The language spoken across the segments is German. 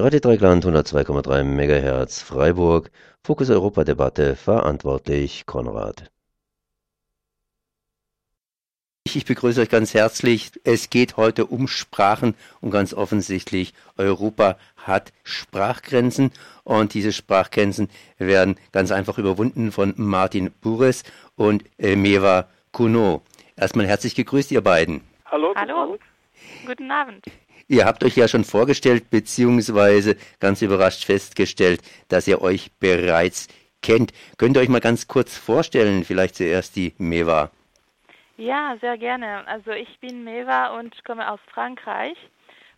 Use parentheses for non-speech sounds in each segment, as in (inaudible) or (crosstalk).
Radio Dreigland 102,3 MHz Freiburg, Fokus Europa Debatte, verantwortlich Konrad. Ich begrüße euch ganz herzlich. Es geht heute um Sprachen und ganz offensichtlich, Europa hat Sprachgrenzen und diese Sprachgrenzen werden ganz einfach überwunden von Martin Bures und äh, Meva Kuno. Erstmal herzlich gegrüßt, ihr beiden. Hallo. Hallo. Guten Abend. Ihr habt euch ja schon vorgestellt, beziehungsweise ganz überrascht festgestellt, dass ihr euch bereits kennt. Könnt ihr euch mal ganz kurz vorstellen, vielleicht zuerst die Meva? Ja, sehr gerne. Also ich bin Meva und komme aus Frankreich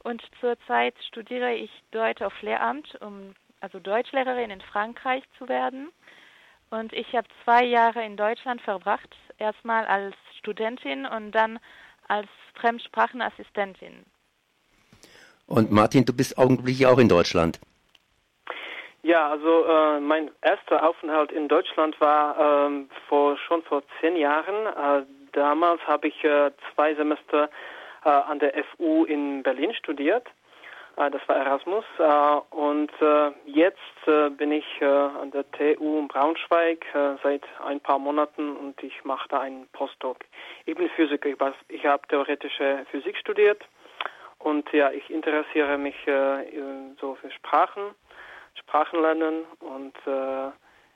und zurzeit studiere ich Deutsch auf Lehramt, um also Deutschlehrerin in Frankreich zu werden. Und ich habe zwei Jahre in Deutschland verbracht, erstmal als Studentin und dann als Fremdsprachenassistentin. Und Martin, du bist augenblicklich auch in Deutschland. Ja, also äh, mein erster Aufenthalt in Deutschland war ähm, vor, schon vor zehn Jahren. Äh, damals habe ich äh, zwei Semester äh, an der FU in Berlin studiert. Äh, das war Erasmus. Äh, und jetzt bin ich an der TU in Braunschweig seit ein paar Monaten und ich mache da einen Postdoc. Ich bin Physiker. Ich habe theoretische Physik studiert und ja, ich interessiere mich äh, so für Sprachen, Sprachenlernen und äh,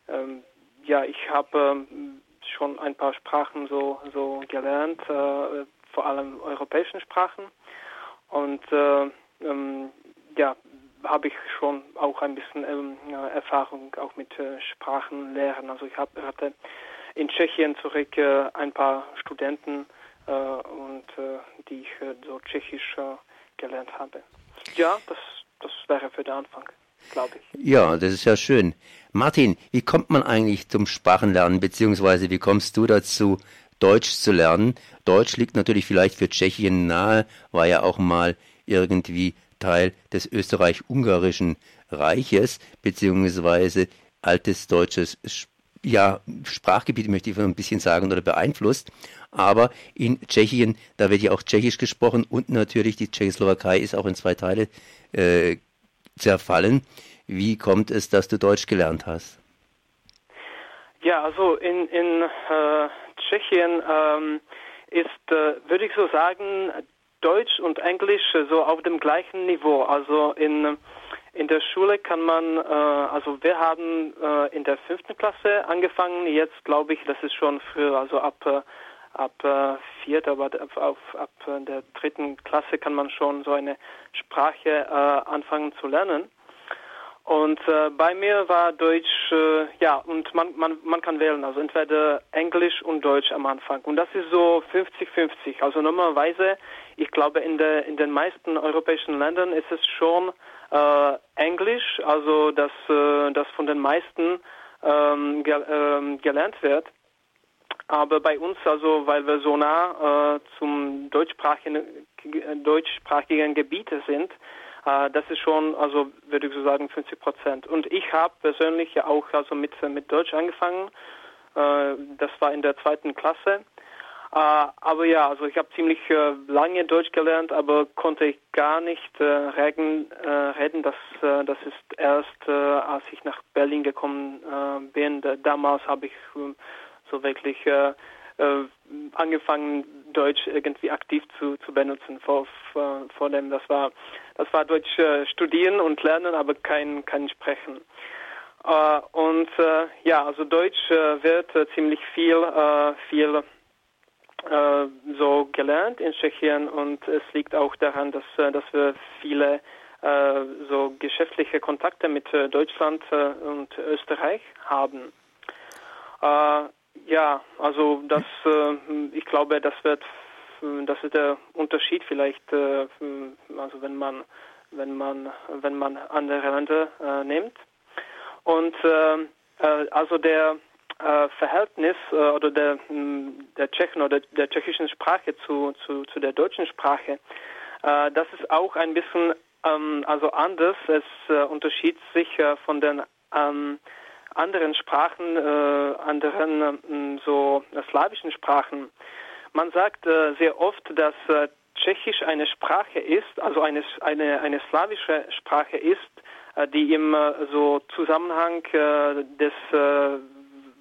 ähm, ja, ich habe ähm, schon ein paar Sprachen so so gelernt, äh, vor allem europäischen Sprachen und äh, ähm, ja, habe ich schon auch ein bisschen ähm, Erfahrung auch mit äh, Sprachenlehren. Also ich hab, hatte in Tschechien zurück äh, ein paar Studenten äh, und äh, die ich äh, so tschechisch äh, gelernt habe. Ja, das, das wäre für den Anfang, glaube ich. Ja, das ist ja schön. Martin, wie kommt man eigentlich zum Sprachenlernen, beziehungsweise wie kommst du dazu, Deutsch zu lernen? Deutsch liegt natürlich vielleicht für Tschechien nahe, war ja auch mal irgendwie Teil des österreich-ungarischen Reiches, beziehungsweise altes deutsches ja, Sprachgebiet, möchte ich ein bisschen sagen, oder beeinflusst aber in Tschechien, da wird ja auch Tschechisch gesprochen und natürlich die Tschechoslowakei ist auch in zwei Teile äh, zerfallen. Wie kommt es, dass du Deutsch gelernt hast? Ja, also in, in äh, Tschechien ähm, ist, äh, würde ich so sagen, Deutsch und Englisch so auf dem gleichen Niveau. Also in, in der Schule kann man, äh, also wir haben äh, in der fünften Klasse angefangen, jetzt glaube ich, das ist schon früher, also ab äh, ab äh, vierter, aber ab, ab äh, der dritten Klasse kann man schon so eine Sprache äh, anfangen zu lernen. Und äh, bei mir war Deutsch, äh, ja, und man, man, man kann wählen, also entweder Englisch und Deutsch am Anfang. Und das ist so 50-50. Also normalerweise, ich glaube, in, der, in den meisten europäischen Ländern ist es schon Englisch, also das, äh, das von den meisten ähm, ähm, gelernt wird. Aber bei uns, also weil wir so nah äh, zum deutschsprachigen, deutschsprachigen Gebiet sind, äh, das ist schon, also würde ich so sagen, 50 Prozent. Und ich habe persönlich ja auch also mit, mit Deutsch angefangen. Äh, das war in der zweiten Klasse. Uh, aber ja, also ich habe ziemlich uh, lange Deutsch gelernt, aber konnte ich gar nicht uh, reden, reden. Das, das ist erst, als ich nach Berlin gekommen bin. damals habe ich so wirklich äh, äh, angefangen, Deutsch irgendwie aktiv zu, zu benutzen. Vor, vor, vor dem, das war, das war Deutsch äh, studieren und lernen, aber kein, kein Sprechen. Äh, und äh, ja, also Deutsch äh, wird äh, ziemlich viel, äh, viel äh, so gelernt in Tschechien und es liegt auch daran, dass, äh, dass wir viele äh, so geschäftliche Kontakte mit Deutschland und Österreich haben. Ja, also das, ich glaube, das wird, das ist der Unterschied vielleicht, also wenn man, wenn man, wenn man andere Länder nimmt. Und also der äh, Verhältnis äh, oder der, der Tschechen oder der tschechischen Sprache zu, zu, zu der deutschen Sprache, äh, das ist auch ein bisschen ähm, also anders. Es äh, unterschied sich äh, von den ähm, anderen Sprachen, anderen äh, so slawischen Sprachen. Man sagt sehr oft, dass Tschechisch eine Sprache ist, also eine, eine, eine slawische Sprache ist, die im so Zusammenhang des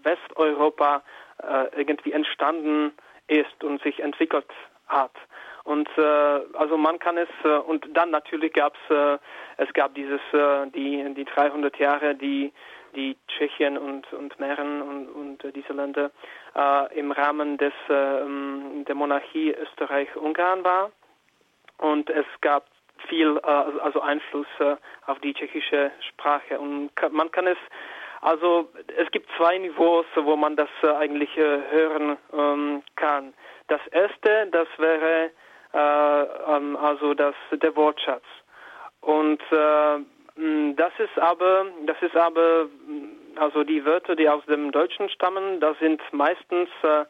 Westeuropa äh, irgendwie entstanden ist und sich entwickelt hat. Und äh, also man kann es äh, und dann natürlich gab es äh, es gab dieses äh, die die 300 Jahre die die Tschechien und und Mähren und, und äh, diese Länder äh, im Rahmen des äh, der Monarchie Österreich-Ungarn war und es gab viel äh, also Einfluss äh, auf die tschechische Sprache und man kann es also es gibt zwei Niveaus, wo man das äh, eigentlich äh, hören ähm, kann. Das erste, das wäre äh, ähm, also das der Wortschatz. Und äh, das ist aber das ist aber also die Wörter, die aus dem Deutschen stammen, das sind meistens äh,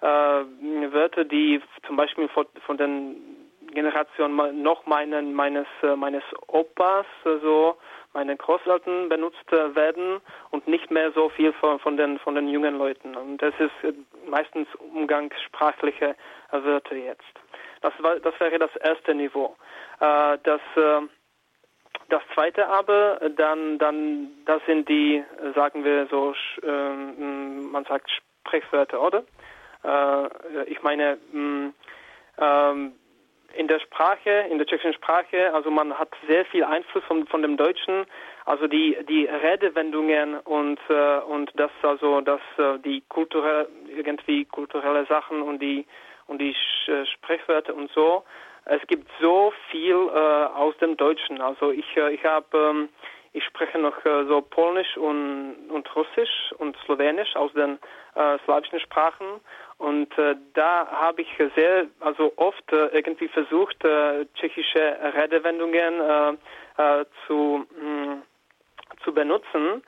äh, Wörter, die zum Beispiel von, von den Generationen noch meinen, meines meines Opas so meine Großeltern benutzt werden und nicht mehr so viel von, von, den, von den jungen Leuten. Und das ist äh, meistens umgangssprachliche Wörter jetzt. Das, war, das wäre das erste Niveau. Äh, das, äh, das zweite aber, dann, dann, das sind die, sagen wir so, ähm, man sagt Sprechwörter, oder? ich meine, mm, ähm, in der Sprache, in der tschechischen Sprache, also man hat sehr viel Einfluss von, von dem Deutschen, also die die Redewendungen und äh, und das also das äh, die kulturelle irgendwie kulturelle Sachen und die und die äh, Sprechwörter und so. Es gibt so viel äh, aus dem Deutschen. Also ich äh, ich habe ähm, ich spreche noch äh, so Polnisch und, und Russisch und Slowenisch aus den äh, slawischen Sprachen und äh, da habe ich sehr, also oft äh, irgendwie versucht, äh, tschechische Redewendungen äh, äh, zu, mh, mm, zu benutzen,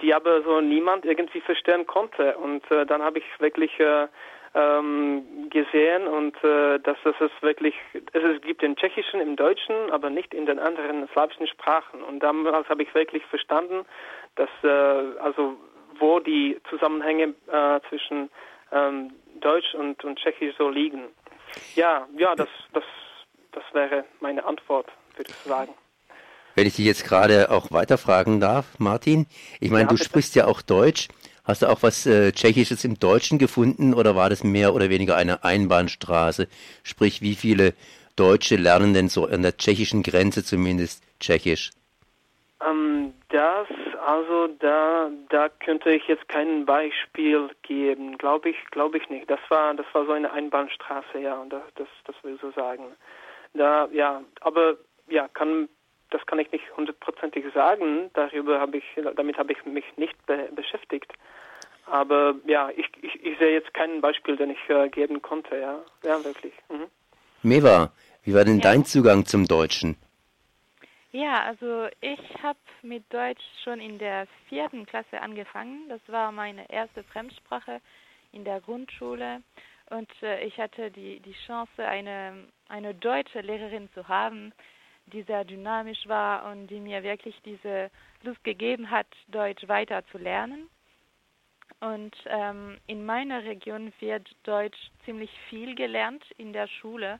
die aber so niemand irgendwie verstehen konnte. Und äh, dann habe ich wirklich äh, ähm, gesehen und dass es wirklich, es gibt den Tschechischen, im Deutschen, aber nicht in den anderen slawischen Sprachen. Und damals habe ich wirklich verstanden, dass also wo die Zusammenhänge zwischen ähm, Deutsch und, und Tschechisch so liegen. Ja, ja, das, das, das wäre meine Antwort, würde ich sagen. Wenn ich dich jetzt gerade auch weiterfragen darf, Martin, ich meine, ja, du bitte. sprichst ja auch Deutsch. Hast du auch was äh, Tschechisches im Deutschen gefunden oder war das mehr oder weniger eine Einbahnstraße? Sprich, wie viele Deutsche lernen denn so an der tschechischen Grenze zumindest Tschechisch? Ähm, das, also da, da könnte ich jetzt kein Beispiel geben. Glaube ich, glaube ich nicht. Das war, das war so eine Einbahnstraße, ja, und das, das, das will so sagen. Da, ja, aber ja, kann das kann ich nicht hundertprozentig sagen. Darüber habe ich, damit habe ich mich nicht be beschäftigt. Aber ja, ich, ich, ich, sehe jetzt kein Beispiel, den ich äh, geben konnte. Ja, ja wirklich. Mhm. Meva, wie war denn ja. dein Zugang zum Deutschen? Ja, also ich habe mit Deutsch schon in der vierten Klasse angefangen. Das war meine erste Fremdsprache in der Grundschule. Und äh, ich hatte die, die Chance, eine, eine deutsche Lehrerin zu haben, die sehr dynamisch war und die mir wirklich diese Lust gegeben hat, Deutsch weiter zu lernen. Und ähm, in meiner Region wird Deutsch ziemlich viel gelernt in der Schule,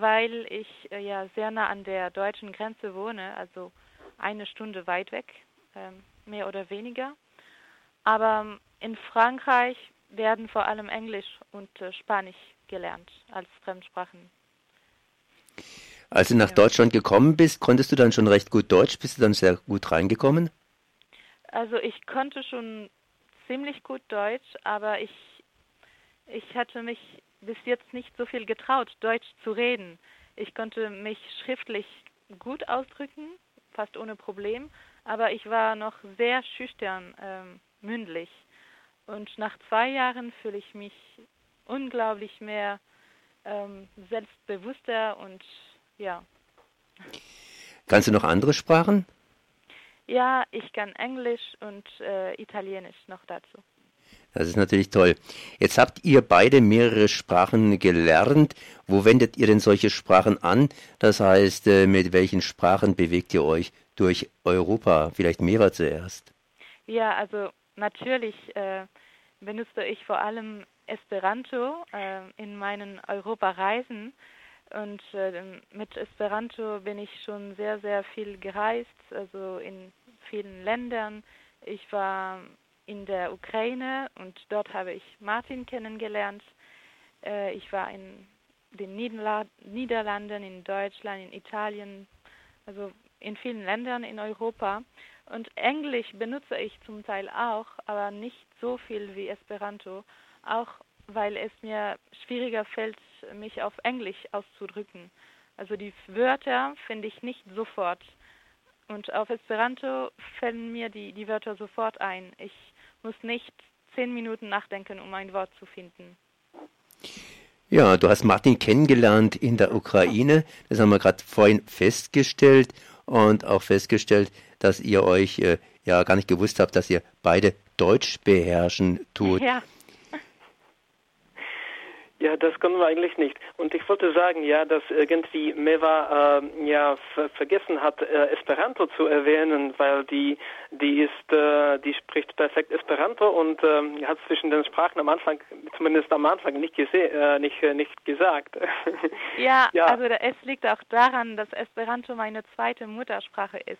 weil ich äh, ja sehr nah an der deutschen Grenze wohne, also eine Stunde weit weg, ähm, mehr oder weniger. Aber ähm, in Frankreich werden vor allem Englisch und äh, Spanisch gelernt als Fremdsprachen. Als du nach ja. Deutschland gekommen bist, konntest du dann schon recht gut Deutsch? Bist du dann sehr gut reingekommen? Also ich konnte schon ziemlich gut Deutsch, aber ich, ich hatte mich bis jetzt nicht so viel getraut, Deutsch zu reden. Ich konnte mich schriftlich gut ausdrücken, fast ohne Problem, aber ich war noch sehr schüchtern ähm, mündlich. Und nach zwei Jahren fühle ich mich unglaublich mehr ähm, selbstbewusster und ja. Kannst du noch andere Sprachen? Ja, ich kann Englisch und äh, Italienisch noch dazu. Das ist natürlich toll. Jetzt habt ihr beide mehrere Sprachen gelernt. Wo wendet ihr denn solche Sprachen an? Das heißt, äh, mit welchen Sprachen bewegt ihr euch durch Europa? Vielleicht Mera zuerst. Ja, also natürlich äh, benutze ich vor allem Esperanto äh, in meinen Europareisen. Und äh, mit Esperanto bin ich schon sehr, sehr viel gereist, also in vielen Ländern. Ich war in der Ukraine und dort habe ich Martin kennengelernt. Äh, ich war in den Niederlanden, in Deutschland, in Italien, also in vielen Ländern in Europa. Und Englisch benutze ich zum Teil auch, aber nicht so viel wie Esperanto, auch weil es mir schwieriger fällt, mich auf Englisch auszudrücken. Also die Wörter finde ich nicht sofort. Und auf Esperanto fällen mir die, die Wörter sofort ein. Ich muss nicht zehn Minuten nachdenken, um ein Wort zu finden. Ja, du hast Martin kennengelernt in der Ukraine. Das haben wir gerade vorhin festgestellt und auch festgestellt, dass ihr euch äh, ja gar nicht gewusst habt, dass ihr beide Deutsch beherrschen tut. Ja. Ja, das können wir eigentlich nicht. Und ich wollte sagen, ja, dass irgendwie Meva äh, ja vergessen hat, äh, Esperanto zu erwähnen, weil die die ist äh, die spricht perfekt Esperanto und äh, hat zwischen den Sprachen am Anfang zumindest am Anfang nicht gesehen äh, nicht äh, nicht gesagt. (laughs) ja, ja, also es liegt auch daran, dass Esperanto meine zweite Muttersprache ist.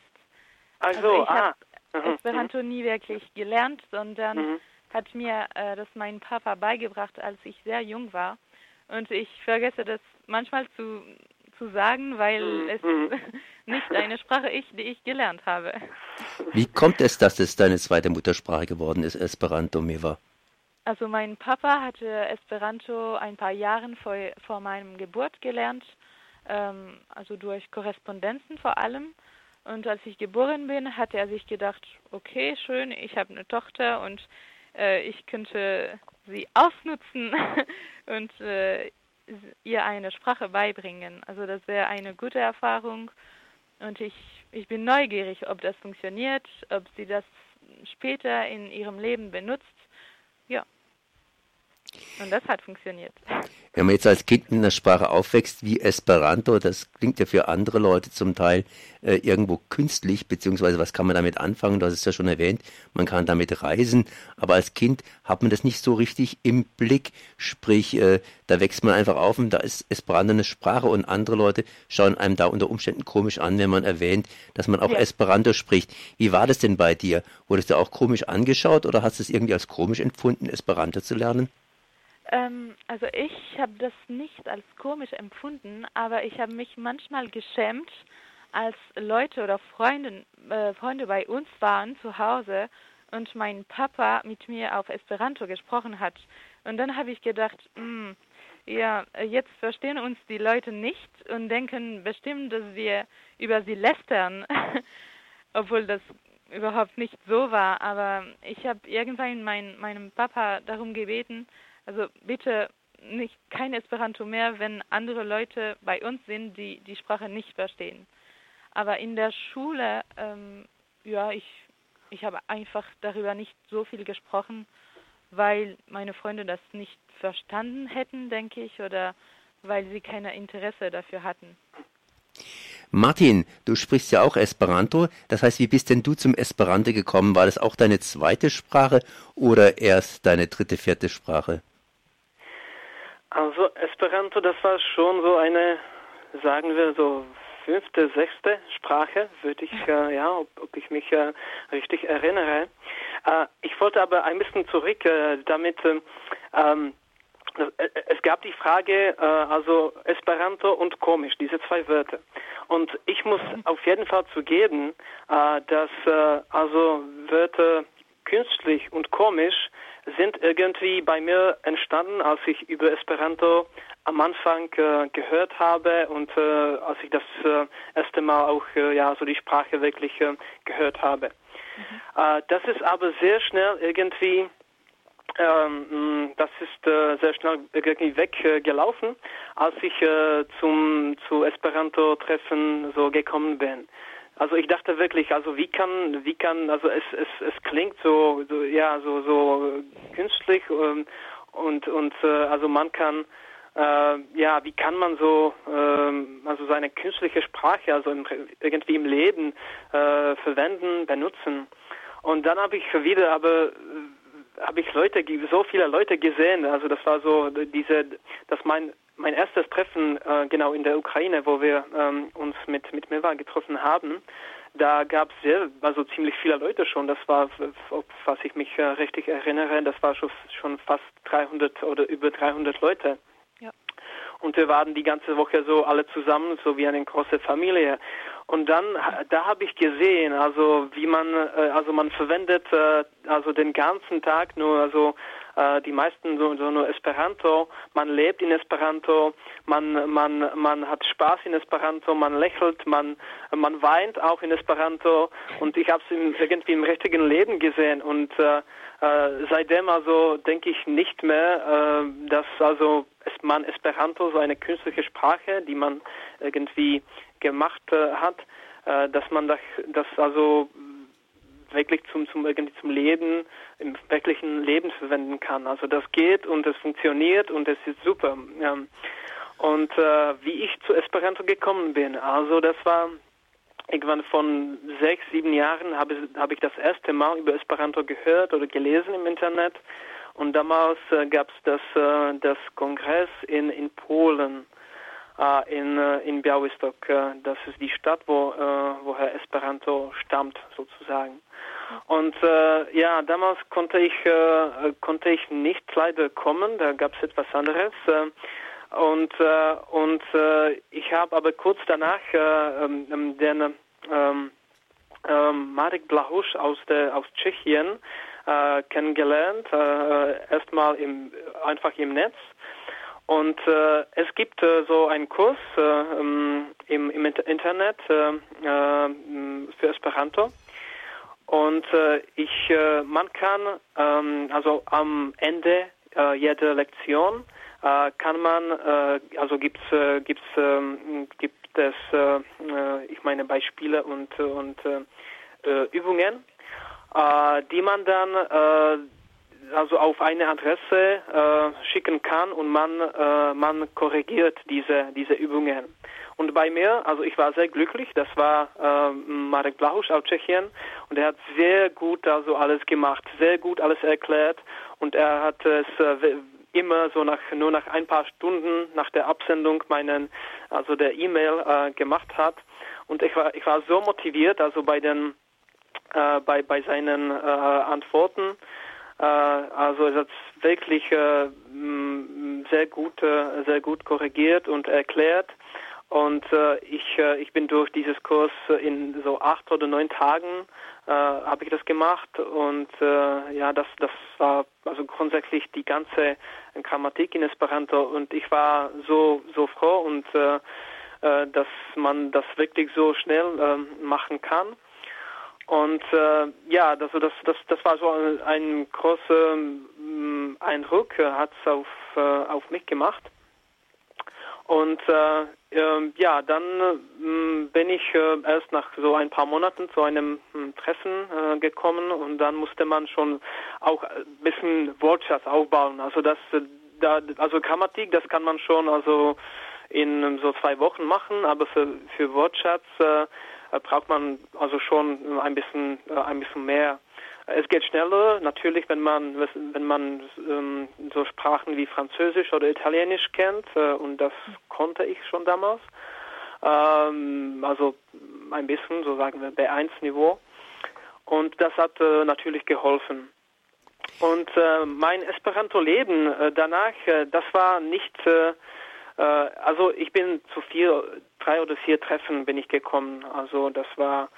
Also, also ich ah. habe mhm, Esperanto mhm. nie wirklich gelernt, sondern mhm hat mir äh, das mein Papa beigebracht, als ich sehr jung war. Und ich vergesse das manchmal zu, zu sagen, weil mhm. es (laughs) nicht eine Sprache ist, die ich gelernt habe. Wie kommt es, dass es deine zweite Muttersprache geworden ist, Esperanto, Meva? Also mein Papa hatte Esperanto ein paar Jahre vor, vor meinem Geburt gelernt, ähm, also durch Korrespondenzen vor allem. Und als ich geboren bin, hat er sich gedacht, okay, schön, ich habe eine Tochter und äh, ich könnte sie ausnutzen (laughs) und äh, ihr eine Sprache beibringen. Also das wäre eine gute Erfahrung und ich, ich bin neugierig, ob das funktioniert, ob sie das später in ihrem Leben benutzt. Ja. Und das hat funktioniert. Wenn man jetzt als Kind in einer Sprache aufwächst wie Esperanto, das klingt ja für andere Leute zum Teil äh, irgendwo künstlich, beziehungsweise was kann man damit anfangen? Du hast es ja schon erwähnt, man kann damit reisen, aber als Kind hat man das nicht so richtig im Blick, sprich, äh, da wächst man einfach auf und da ist Esperanto eine Sprache und andere Leute schauen einem da unter Umständen komisch an, wenn man erwähnt, dass man auch ja. Esperanto spricht. Wie war das denn bei dir? Wurdest du auch komisch angeschaut oder hast du es irgendwie als komisch empfunden, Esperanto zu lernen? Ähm, also ich habe das nicht als komisch empfunden, aber ich habe mich manchmal geschämt, als Leute oder Freunde, äh, Freunde bei uns waren zu Hause und mein Papa mit mir auf Esperanto gesprochen hat. Und dann habe ich gedacht, mh, hm, ja, jetzt verstehen uns die Leute nicht und denken bestimmt, dass wir über sie lästern, (laughs) obwohl das überhaupt nicht so war. Aber ich habe irgendwann mein, meinem Papa darum gebeten, also bitte nicht kein Esperanto mehr, wenn andere Leute bei uns sind, die die Sprache nicht verstehen. Aber in der Schule, ähm, ja, ich, ich habe einfach darüber nicht so viel gesprochen, weil meine Freunde das nicht verstanden hätten, denke ich, oder weil sie kein Interesse dafür hatten. Martin, du sprichst ja auch Esperanto. Das heißt, wie bist denn du zum Esperanto gekommen? War das auch deine zweite Sprache oder erst deine dritte, vierte Sprache? Also Esperanto, das war schon so eine, sagen wir so fünfte, sechste Sprache, würde ich, äh, (laughs) ja, ob, ob, ich mich äh, richtig erinnere. Äh, ich wollte aber ein bisschen zurück, äh, damit äh, ähm, äh, es gab die Frage, also Esperanto und komisch, diese zwei Wörter. Und ich muss auf jeden Fall zugeben, dass also Wörter künstlich und komisch sind irgendwie bei mir entstanden, als ich über Esperanto am Anfang äh, gehört habe und äh, als ich das äh, erste Mal auch äh, ja so die Sprache wirklich äh, gehört habe. Mhm. Äh, das ist aber sehr schnell irgendwie ähm, das ist äh, sehr schnell irgendwie weggelaufen, als ich äh, zum zu Esperanto-Treffen so gekommen bin. Also ich dachte wirklich, also wie kann, wie kann, also es, es, es klingt so, so ja, so, so künstlich ähm, und, und äh, also man kann, äh, ja, wie kann man so, äh, also seine künstliche Sprache, also im, irgendwie im Leben äh, verwenden, benutzen. Und dann habe ich wieder, aber äh, habe ich Leute, so viele Leute gesehen, also das war so diese, dass mein mein erstes Treffen äh, genau in der Ukraine, wo wir ähm, uns mit mit Milva getroffen haben, da gab es sehr, also ziemlich viele Leute schon. Das war, was ich mich äh, richtig erinnere, das war schon, schon fast 300 oder über 300 Leute. Ja. Und wir waren die ganze Woche so alle zusammen, so wie eine große Familie. Und dann, da habe ich gesehen, also wie man, äh, also man verwendet äh, also den ganzen Tag nur, also äh, die meisten so, so nur Esperanto. Man lebt in Esperanto, man, man, man hat Spaß in Esperanto, man lächelt, man, man weint auch in Esperanto. Und ich habe es irgendwie im richtigen Leben gesehen. Und äh, äh, seitdem also denke ich nicht mehr, äh, dass also man Esperanto so eine künstliche Sprache, die man irgendwie gemacht äh, hat, äh, dass man das, das also wirklich zum, zum, irgendwie zum Leben, im wirklichen Leben verwenden kann. Also das geht und es funktioniert und es ist super. Ja. Und äh, wie ich zu Esperanto gekommen bin, also das war irgendwann von sechs, sieben Jahren habe hab ich das erste Mal über Esperanto gehört oder gelesen im Internet. Und damals äh, gab es das, äh, das Kongress in, in Polen in, äh, in Białystok. Äh, das ist die Stadt, wo, äh, woher Esperanto stammt, sozusagen. Und äh, ja, damals konnte ich äh, konnte ich nicht leider kommen. Da gab es etwas anderes. Äh, und und ich habe aber kurz danach äh, ähm, den ähm, äh, Marek Blahusch aus der aus Tschechien kennengelernt. Erstmal im einfach im Netz. Und äh, es gibt äh, so einen Kurs äh, ähm, im, im Internet äh, äh, für Esperanto. Und äh, ich, äh, man kann, ähm, also am Ende äh, jeder Lektion äh, kann man, äh, also gibt's, äh, gibt's, äh, gibt es, äh, äh, ich meine Beispiele und und äh, Übungen, äh, die man dann äh, also auf eine Adresse äh, schicken kann und man äh, man korrigiert diese diese Übungen. Und bei mir, also ich war sehr glücklich, das war äh, Marek Blahusch aus Tschechien und er hat sehr gut also alles gemacht, sehr gut alles erklärt und er hat es äh, immer so nach nur nach ein paar Stunden nach der Absendung meinen also der E-Mail äh, gemacht hat und ich war ich war so motiviert also bei den äh, bei bei seinen äh, Antworten also er hat wirklich äh, sehr gut äh, sehr gut korrigiert und erklärt. Und äh, ich, äh, ich bin durch dieses Kurs in so acht oder neun Tagen äh, habe ich das gemacht. Und äh, ja, das, das war also grundsätzlich die ganze Grammatik in Esperanto. Und ich war so, so froh und äh, äh, dass man das wirklich so schnell äh, machen kann. Und äh, ja, also das, das, das war so ein, großer äh, Eindruck, hat es auf, äh, auf mich gemacht. Und äh, äh, ja, dann äh, bin ich äh, erst nach so ein paar Monaten zu einem hm, Treffen äh, gekommen und dann musste man schon auch ein bisschen Wortschatz aufbauen. Also das, äh, da, also Grammatik, das kann man schon also in so zwei Wochen machen, aber für, für Wortschatz äh, braucht man also schon ein bisschen, äh, ein bisschen mehr. Es geht schneller, natürlich, wenn man, wenn man ähm, so Sprachen wie Französisch oder Italienisch kennt, äh, und das konnte ich schon damals. Ähm, also ein bisschen, so sagen wir, B1-Niveau. Und das hat äh, natürlich geholfen. Und äh, mein Esperanto-Leben äh, danach, äh, das war nicht, äh, also ich bin zu vier, drei oder vier Treffen bin ich gekommen. Also das war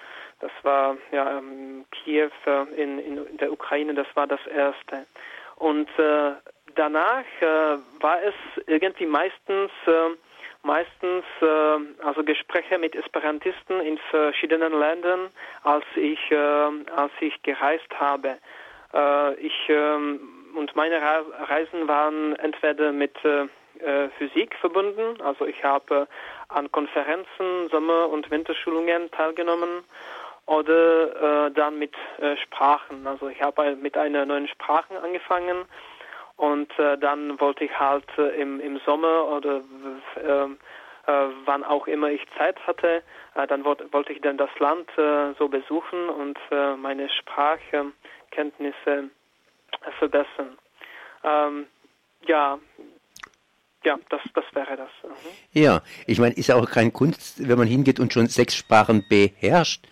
das war ja ähm, Kiew äh, in, in der Ukraine, das war das erste. Und äh, danach äh, war es irgendwie meistens äh, meistens äh, also Gespräche mit Esperantisten in verschiedenen Ländern, als ich äh, als ich gereist habe. Äh, ich äh, und meine Reisen waren entweder mit äh, Physik verbunden, also ich habe an Konferenzen, Sommer- und Winterschulungen teilgenommen oder äh, dann mit äh, Sprachen. Also ich habe mit einer neuen Sprache angefangen und äh, dann wollte ich halt äh, im, im Sommer oder wann auch immer ich Zeit hatte, dann wollte, wollte ich dann das Land so besuchen und meine Sprachkenntnisse verbessern. Ähm, ja, ja, das, das wäre das. Mhm. Ja, ich meine, ist ja auch kein Kunst, wenn man hingeht und schon sechs Sprachen beherrscht.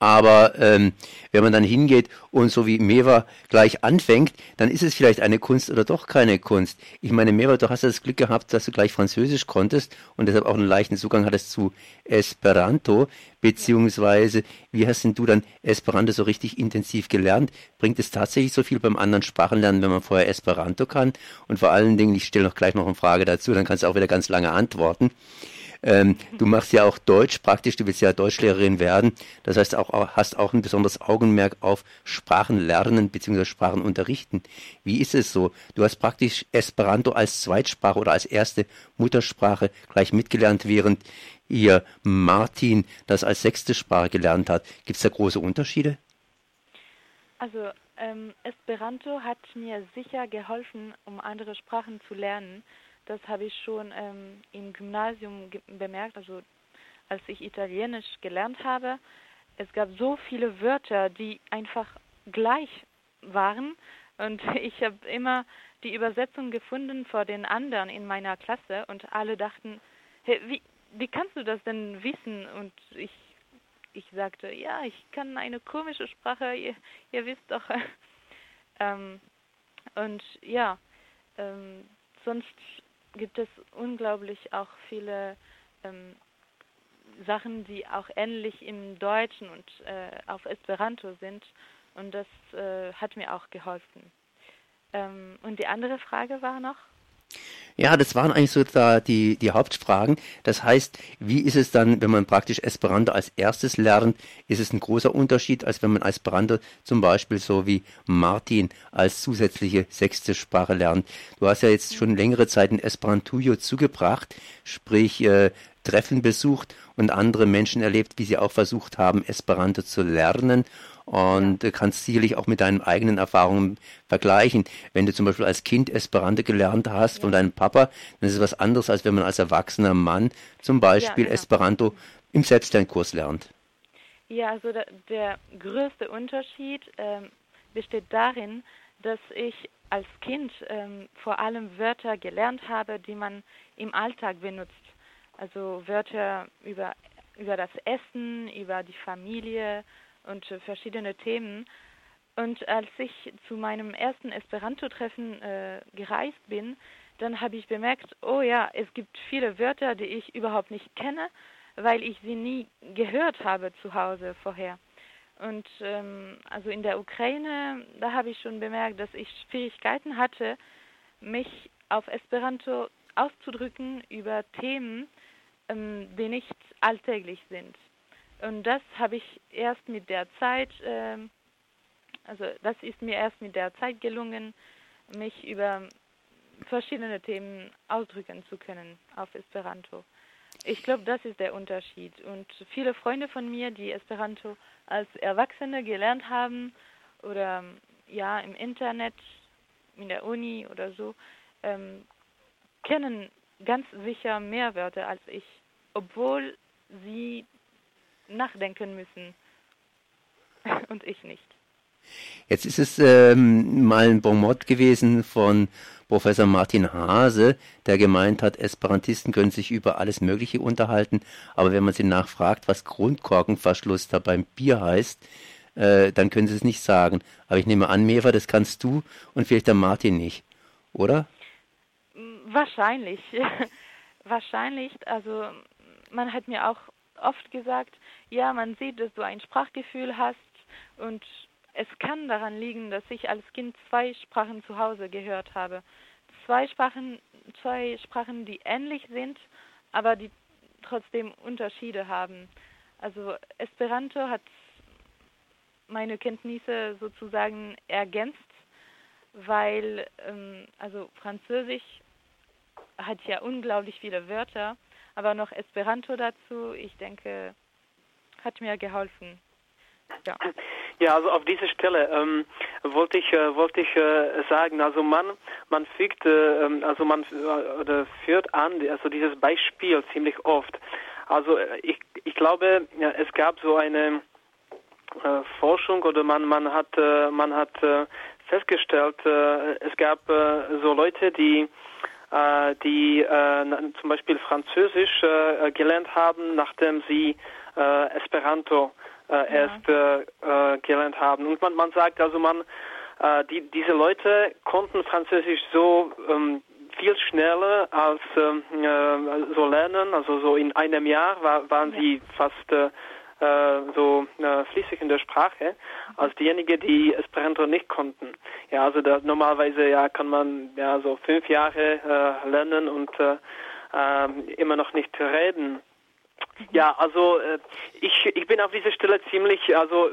Aber ähm, wenn man dann hingeht und so wie Meva gleich anfängt, dann ist es vielleicht eine Kunst oder doch keine Kunst. Ich meine, Meva, du hast das Glück gehabt, dass du gleich Französisch konntest und deshalb auch einen leichten Zugang hattest zu Esperanto, beziehungsweise wie hast denn du dann Esperanto so richtig intensiv gelernt? Bringt es tatsächlich so viel beim anderen Sprachenlernen, wenn man vorher Esperanto kann? Und vor allen Dingen, ich stelle noch gleich noch eine Frage dazu, dann kannst du auch wieder ganz lange antworten. Ähm, du machst ja auch Deutsch praktisch, du willst ja Deutschlehrerin werden. Das heißt, auch hast auch ein besonderes Augenmerk auf Sprachenlernen bzw. Sprachenunterrichten. Wie ist es so? Du hast praktisch Esperanto als Zweitsprache oder als erste Muttersprache gleich mitgelernt, während ihr Martin das als sechste Sprache gelernt hat. Gibt es da große Unterschiede? Also ähm, Esperanto hat mir sicher geholfen, um andere Sprachen zu lernen. Das habe ich schon ähm, im Gymnasium bemerkt, also als ich Italienisch gelernt habe. Es gab so viele Wörter, die einfach gleich waren und (laughs) ich habe immer die Übersetzung gefunden vor den anderen in meiner Klasse und alle dachten, hey, wie, wie kannst du das denn wissen? Und ich, ich sagte, ja, ich kann eine komische Sprache, ihr, ihr wisst doch. (laughs) ähm, und ja, ähm, sonst gibt es unglaublich auch viele ähm, Sachen, die auch ähnlich im Deutschen und äh, auf Esperanto sind. Und das äh, hat mir auch geholfen. Ähm, und die andere Frage war noch? Ja, das waren eigentlich so da die, die Hauptfragen. Das heißt, wie ist es dann, wenn man praktisch Esperanto als erstes lernt? Ist es ein großer Unterschied, als wenn man Esperanto zum Beispiel so wie Martin als zusätzliche sechste Sprache lernt? Du hast ja jetzt schon längere Zeit ein Esperantujo zugebracht, sprich äh, Treffen besucht und andere Menschen erlebt, wie sie auch versucht haben, Esperanto zu lernen und ja. kannst sicherlich auch mit deinen eigenen Erfahrungen vergleichen. Wenn du zum Beispiel als Kind Esperanto gelernt hast ja. von deinem Papa, dann ist es was anderes, als wenn man als erwachsener Mann zum Beispiel ja. Esperanto im Selbstlernkurs lernt. Ja, also der, der größte Unterschied ähm, besteht darin, dass ich als Kind ähm, vor allem Wörter gelernt habe, die man im Alltag benutzt. Also Wörter über, über das Essen, über die Familie und verschiedene Themen. Und als ich zu meinem ersten Esperanto-Treffen äh, gereist bin, dann habe ich bemerkt, oh ja, es gibt viele Wörter, die ich überhaupt nicht kenne, weil ich sie nie gehört habe zu Hause vorher. Und ähm, also in der Ukraine, da habe ich schon bemerkt, dass ich Schwierigkeiten hatte, mich auf Esperanto auszudrücken über Themen, ähm, die nicht alltäglich sind. Und das habe ich erst mit der Zeit, äh, also das ist mir erst mit der Zeit gelungen, mich über verschiedene Themen ausdrücken zu können auf Esperanto. Ich glaube, das ist der Unterschied. Und viele Freunde von mir, die Esperanto als Erwachsene gelernt haben oder ja im Internet, in der Uni oder so, ähm, kennen ganz sicher mehr Wörter als ich, obwohl sie nachdenken müssen. (laughs) Und ich nicht. Jetzt ist es ähm, mal ein Bonmot gewesen von Professor Martin Hase, der gemeint hat, Esperantisten können sich über alles Mögliche unterhalten, aber wenn man sie nachfragt, was Grundkorkenverschluss da beim Bier heißt, äh, dann können sie es nicht sagen. Aber ich nehme an, Meva, das kannst du und vielleicht der Martin nicht, oder? Wahrscheinlich. (laughs) Wahrscheinlich. Also man hat mir auch oft gesagt, ja, man sieht, dass du ein Sprachgefühl hast und es kann daran liegen, dass ich als Kind zwei Sprachen zu Hause gehört habe. Zwei Sprachen, zwei Sprachen, die ähnlich sind, aber die trotzdem Unterschiede haben. Also Esperanto hat meine Kenntnisse sozusagen ergänzt, weil ähm, also Französisch hat ja unglaublich viele Wörter aber noch Esperanto dazu, ich denke, hat mir geholfen. Ja. ja, also auf dieser Stelle ähm, wollte ich äh, wollte ich äh, sagen, also man man fügt äh, ähm, also man äh, führt an also dieses Beispiel ziemlich oft. Also äh, ich ich glaube, ja, es gab so eine äh, Forschung oder man man hat man hat festgestellt, es gab so Leute, die die äh, zum Beispiel Französisch äh, gelernt haben, nachdem sie Esperanto äh, erst äh, äh, gelernt haben. Und man, man sagt also, man, äh, die, diese Leute konnten Französisch so ähm, viel schneller als ähm, äh, so lernen. Also so in einem Jahr war, waren sie fast äh, äh, so äh, fließig in der Sprache als diejenigen, die Esperanto nicht konnten. Ja, also da, normalerweise ja kann man ja so fünf Jahre äh, lernen und äh, äh, immer noch nicht reden. Ja, also äh, ich, ich bin auf dieser Stelle ziemlich, also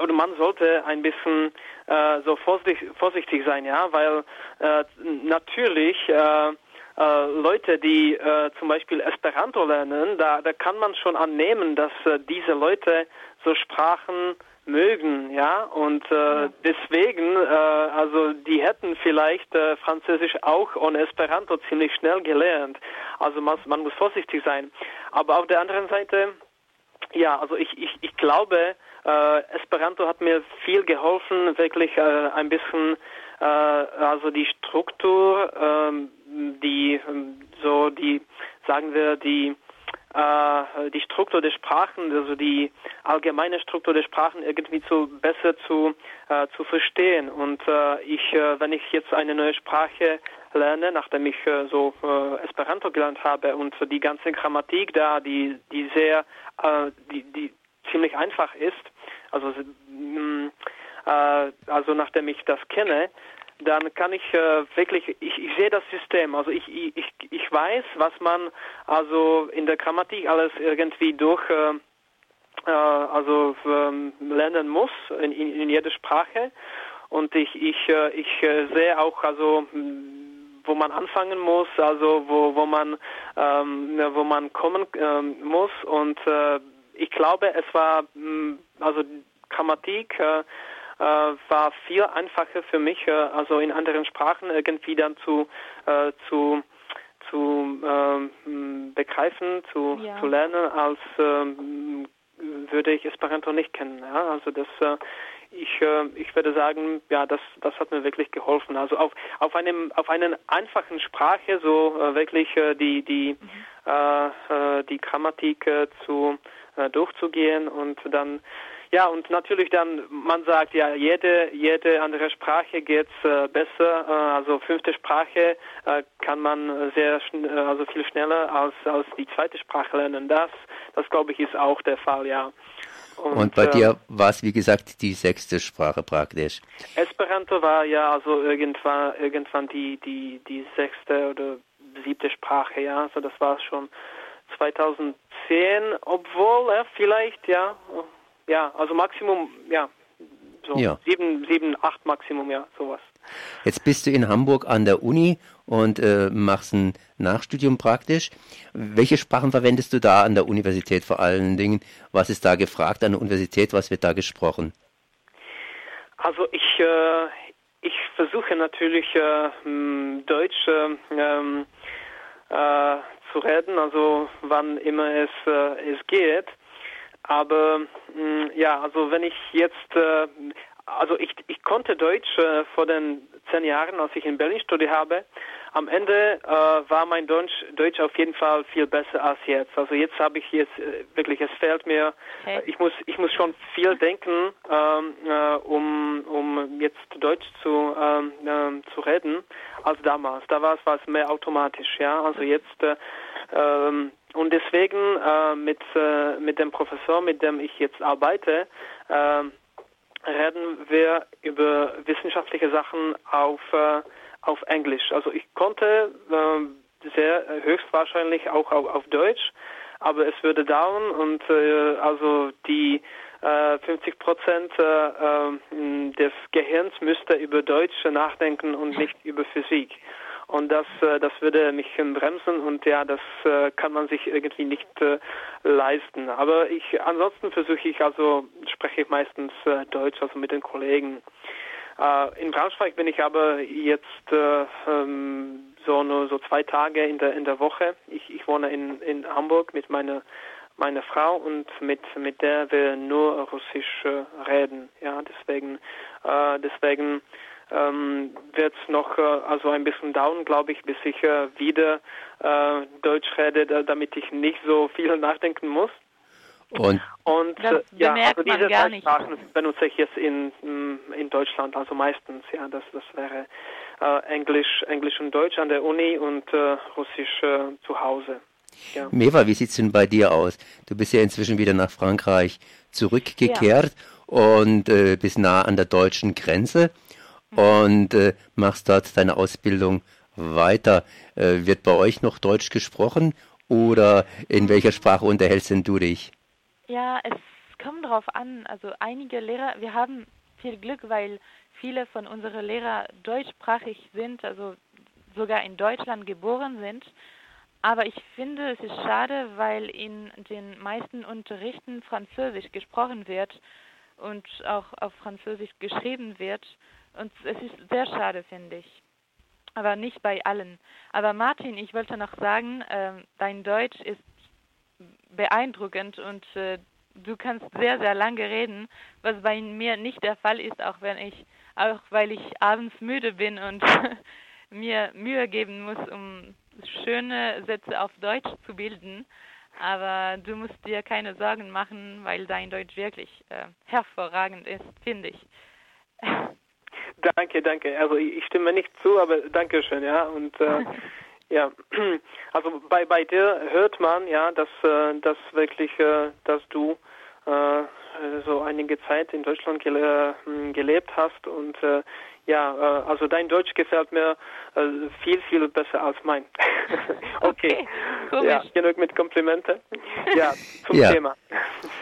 oder man sollte ein bisschen äh, so vorsichtig, vorsichtig sein, ja, weil äh, natürlich äh, äh, Leute, die äh, zum Beispiel Esperanto lernen, da, da kann man schon annehmen, dass äh, diese Leute so Sprachen mögen, ja, und äh, deswegen, äh, also die hätten vielleicht äh, Französisch auch ohne Esperanto ziemlich schnell gelernt. Also man, man muss vorsichtig sein. Aber auf der anderen Seite, ja, also ich, ich, ich glaube, äh, Esperanto hat mir viel geholfen, wirklich äh, ein bisschen, äh, also die Struktur, äh, die, ähm, so die, sagen wir, die äh, die Struktur der Sprachen, also die allgemeine Struktur der Sprachen irgendwie zu besser zu äh, zu verstehen. Und äh, ich, äh, wenn ich jetzt eine neue Sprache lerne, nachdem ich äh, so äh, Esperanto gelernt habe und die ganze Grammatik da, die die sehr die die ziemlich einfach ist, also äh, also nachdem ich das kenne, dann kann ich äh, wirklich, ich, ich sehe das System, also ich, ich, ich weiß, was man also in der Grammatik alles irgendwie durch äh, äh, also ähm, lernen muss in, in, in jeder Sprache. Und ich, ich, äh, ich äh, sehe auch also wo man anfangen muss, also wo, wo man ähm, wo man kommen ähm, muss. Und äh, ich glaube es war also Grammatik äh, äh, war viel einfacher für mich, äh, also in anderen Sprachen irgendwie dann zu, äh, zu zu ähm, begreifen, zu, ja. zu lernen, als ähm, würde ich Esperanto nicht kennen. Ja? Also das, äh, ich, äh, ich würde sagen, ja, das, das hat mir wirklich geholfen. Also auf, auf einem, auf einer einfachen Sprache so äh, wirklich äh, die, die, mhm. äh, die Grammatik äh, zu äh, durchzugehen und dann ja, und natürlich dann, man sagt ja, jede, jede andere Sprache geht äh, besser. Äh, also fünfte Sprache äh, kann man sehr, äh, also viel schneller als, als die zweite Sprache lernen. Das, das glaube ich, ist auch der Fall, ja. Und, und bei dir war es, wie gesagt, die sechste Sprache praktisch. Esperanto war ja also irgendwann, irgendwann die, die, die sechste oder siebte Sprache, ja. Also das war schon 2010, obwohl, ja, vielleicht, ja, ja, also Maximum, ja, so ja. sieben, sieben, acht Maximum, ja, sowas. Jetzt bist du in Hamburg an der Uni und äh, machst ein Nachstudium praktisch. Welche Sprachen verwendest du da an der Universität vor allen Dingen? Was ist da gefragt an der Universität? Was wird da gesprochen? Also ich, äh, ich versuche natürlich äh, Deutsch ähm, äh, zu reden, also wann immer es, äh, es geht. Aber mh, mm, ja, also wenn ich jetzt, äh, also ich, ich konnte Deutsch äh, vor den zehn Jahren, als ich in Berlin studiert habe. Am Ende äh, war mein Deutsch, Deutsch auf jeden Fall viel besser als jetzt. Also jetzt habe ich jetzt äh, wirklich, es fehlt mir, okay. ich muss, ich muss schon viel denken, ähm, äh, um, um jetzt Deutsch zu, ähm, äh, zu reden, als damals. Da war es, war es mehr automatisch, ja. Also jetzt äh, ähm, und deswegen äh, mit, äh, mit dem Professor, mit dem ich jetzt arbeite, äh, reden wir über wissenschaftliche Sachen auf, äh, auf Englisch. Also ich konnte äh, sehr höchstwahrscheinlich auch auf, auf Deutsch, aber es würde dauern und äh, also die 50 Prozent des Gehirns müsste über Deutsch nachdenken und nicht über Physik. Und das, äh, das würde mich bremsen und ja, das äh, kann man sich irgendwie nicht äh, leisten. Aber ich, ansonsten versuche ich also, spreche ich meistens Deutsch, also mit den Kollegen. in Braunschweig bin ich aber jetzt ähm, so nur so zwei Tage in der in der Woche. Ich, ich wohne in in Hamburg mit meiner meiner Frau und mit mit der wir nur Russisch reden. Ja, deswegen deswegen ähm, wird es noch äh, also ein bisschen dauern, glaube ich, bis ich äh, wieder äh, Deutsch rede, damit ich nicht so viel (laughs) nachdenken muss. Und, und äh, ja, also diese drei Sprachen benutze ich jetzt in, mm, in Deutschland, also meistens, ja, das, das wäre äh, Englisch, Englisch und Deutsch an der Uni und äh, Russisch äh, zu Hause. Ja. Meva, wie sieht es denn bei dir aus? Du bist ja inzwischen wieder nach Frankreich zurückgekehrt ja. und äh, bist nah an der deutschen Grenze. Und äh, machst dort deine Ausbildung weiter. Äh, wird bei euch noch Deutsch gesprochen oder in welcher Sprache unterhältst denn du dich? Ja, es kommt darauf an. Also einige Lehrer, wir haben viel Glück, weil viele von unseren Lehrern deutschsprachig sind, also sogar in Deutschland geboren sind. Aber ich finde, es ist schade, weil in den meisten Unterrichten Französisch gesprochen wird und auch auf Französisch geschrieben wird. Und es ist sehr schade, finde ich. Aber nicht bei allen. Aber Martin, ich wollte noch sagen, äh, dein Deutsch ist beeindruckend und äh, du kannst sehr, sehr lange reden, was bei mir nicht der Fall ist, auch wenn ich, auch weil ich abends müde bin und (laughs) mir Mühe geben muss, um schöne Sätze auf Deutsch zu bilden. Aber du musst dir keine Sorgen machen, weil dein Deutsch wirklich äh, hervorragend ist, finde ich. (laughs) Danke, danke. Also ich stimme nicht zu, aber danke schön, ja. Und äh, (laughs) Ja, (clears throat) also bei, bei dir hört man ja, dass, äh, dass wirklich, äh, dass du äh, so einige Zeit in Deutschland gele hm, gelebt hast und äh, ja, äh, also dein Deutsch gefällt mir äh, viel, viel besser als mein. (laughs) okay, okay ja, genug mit Komplimente. Ja, zum ja. Thema.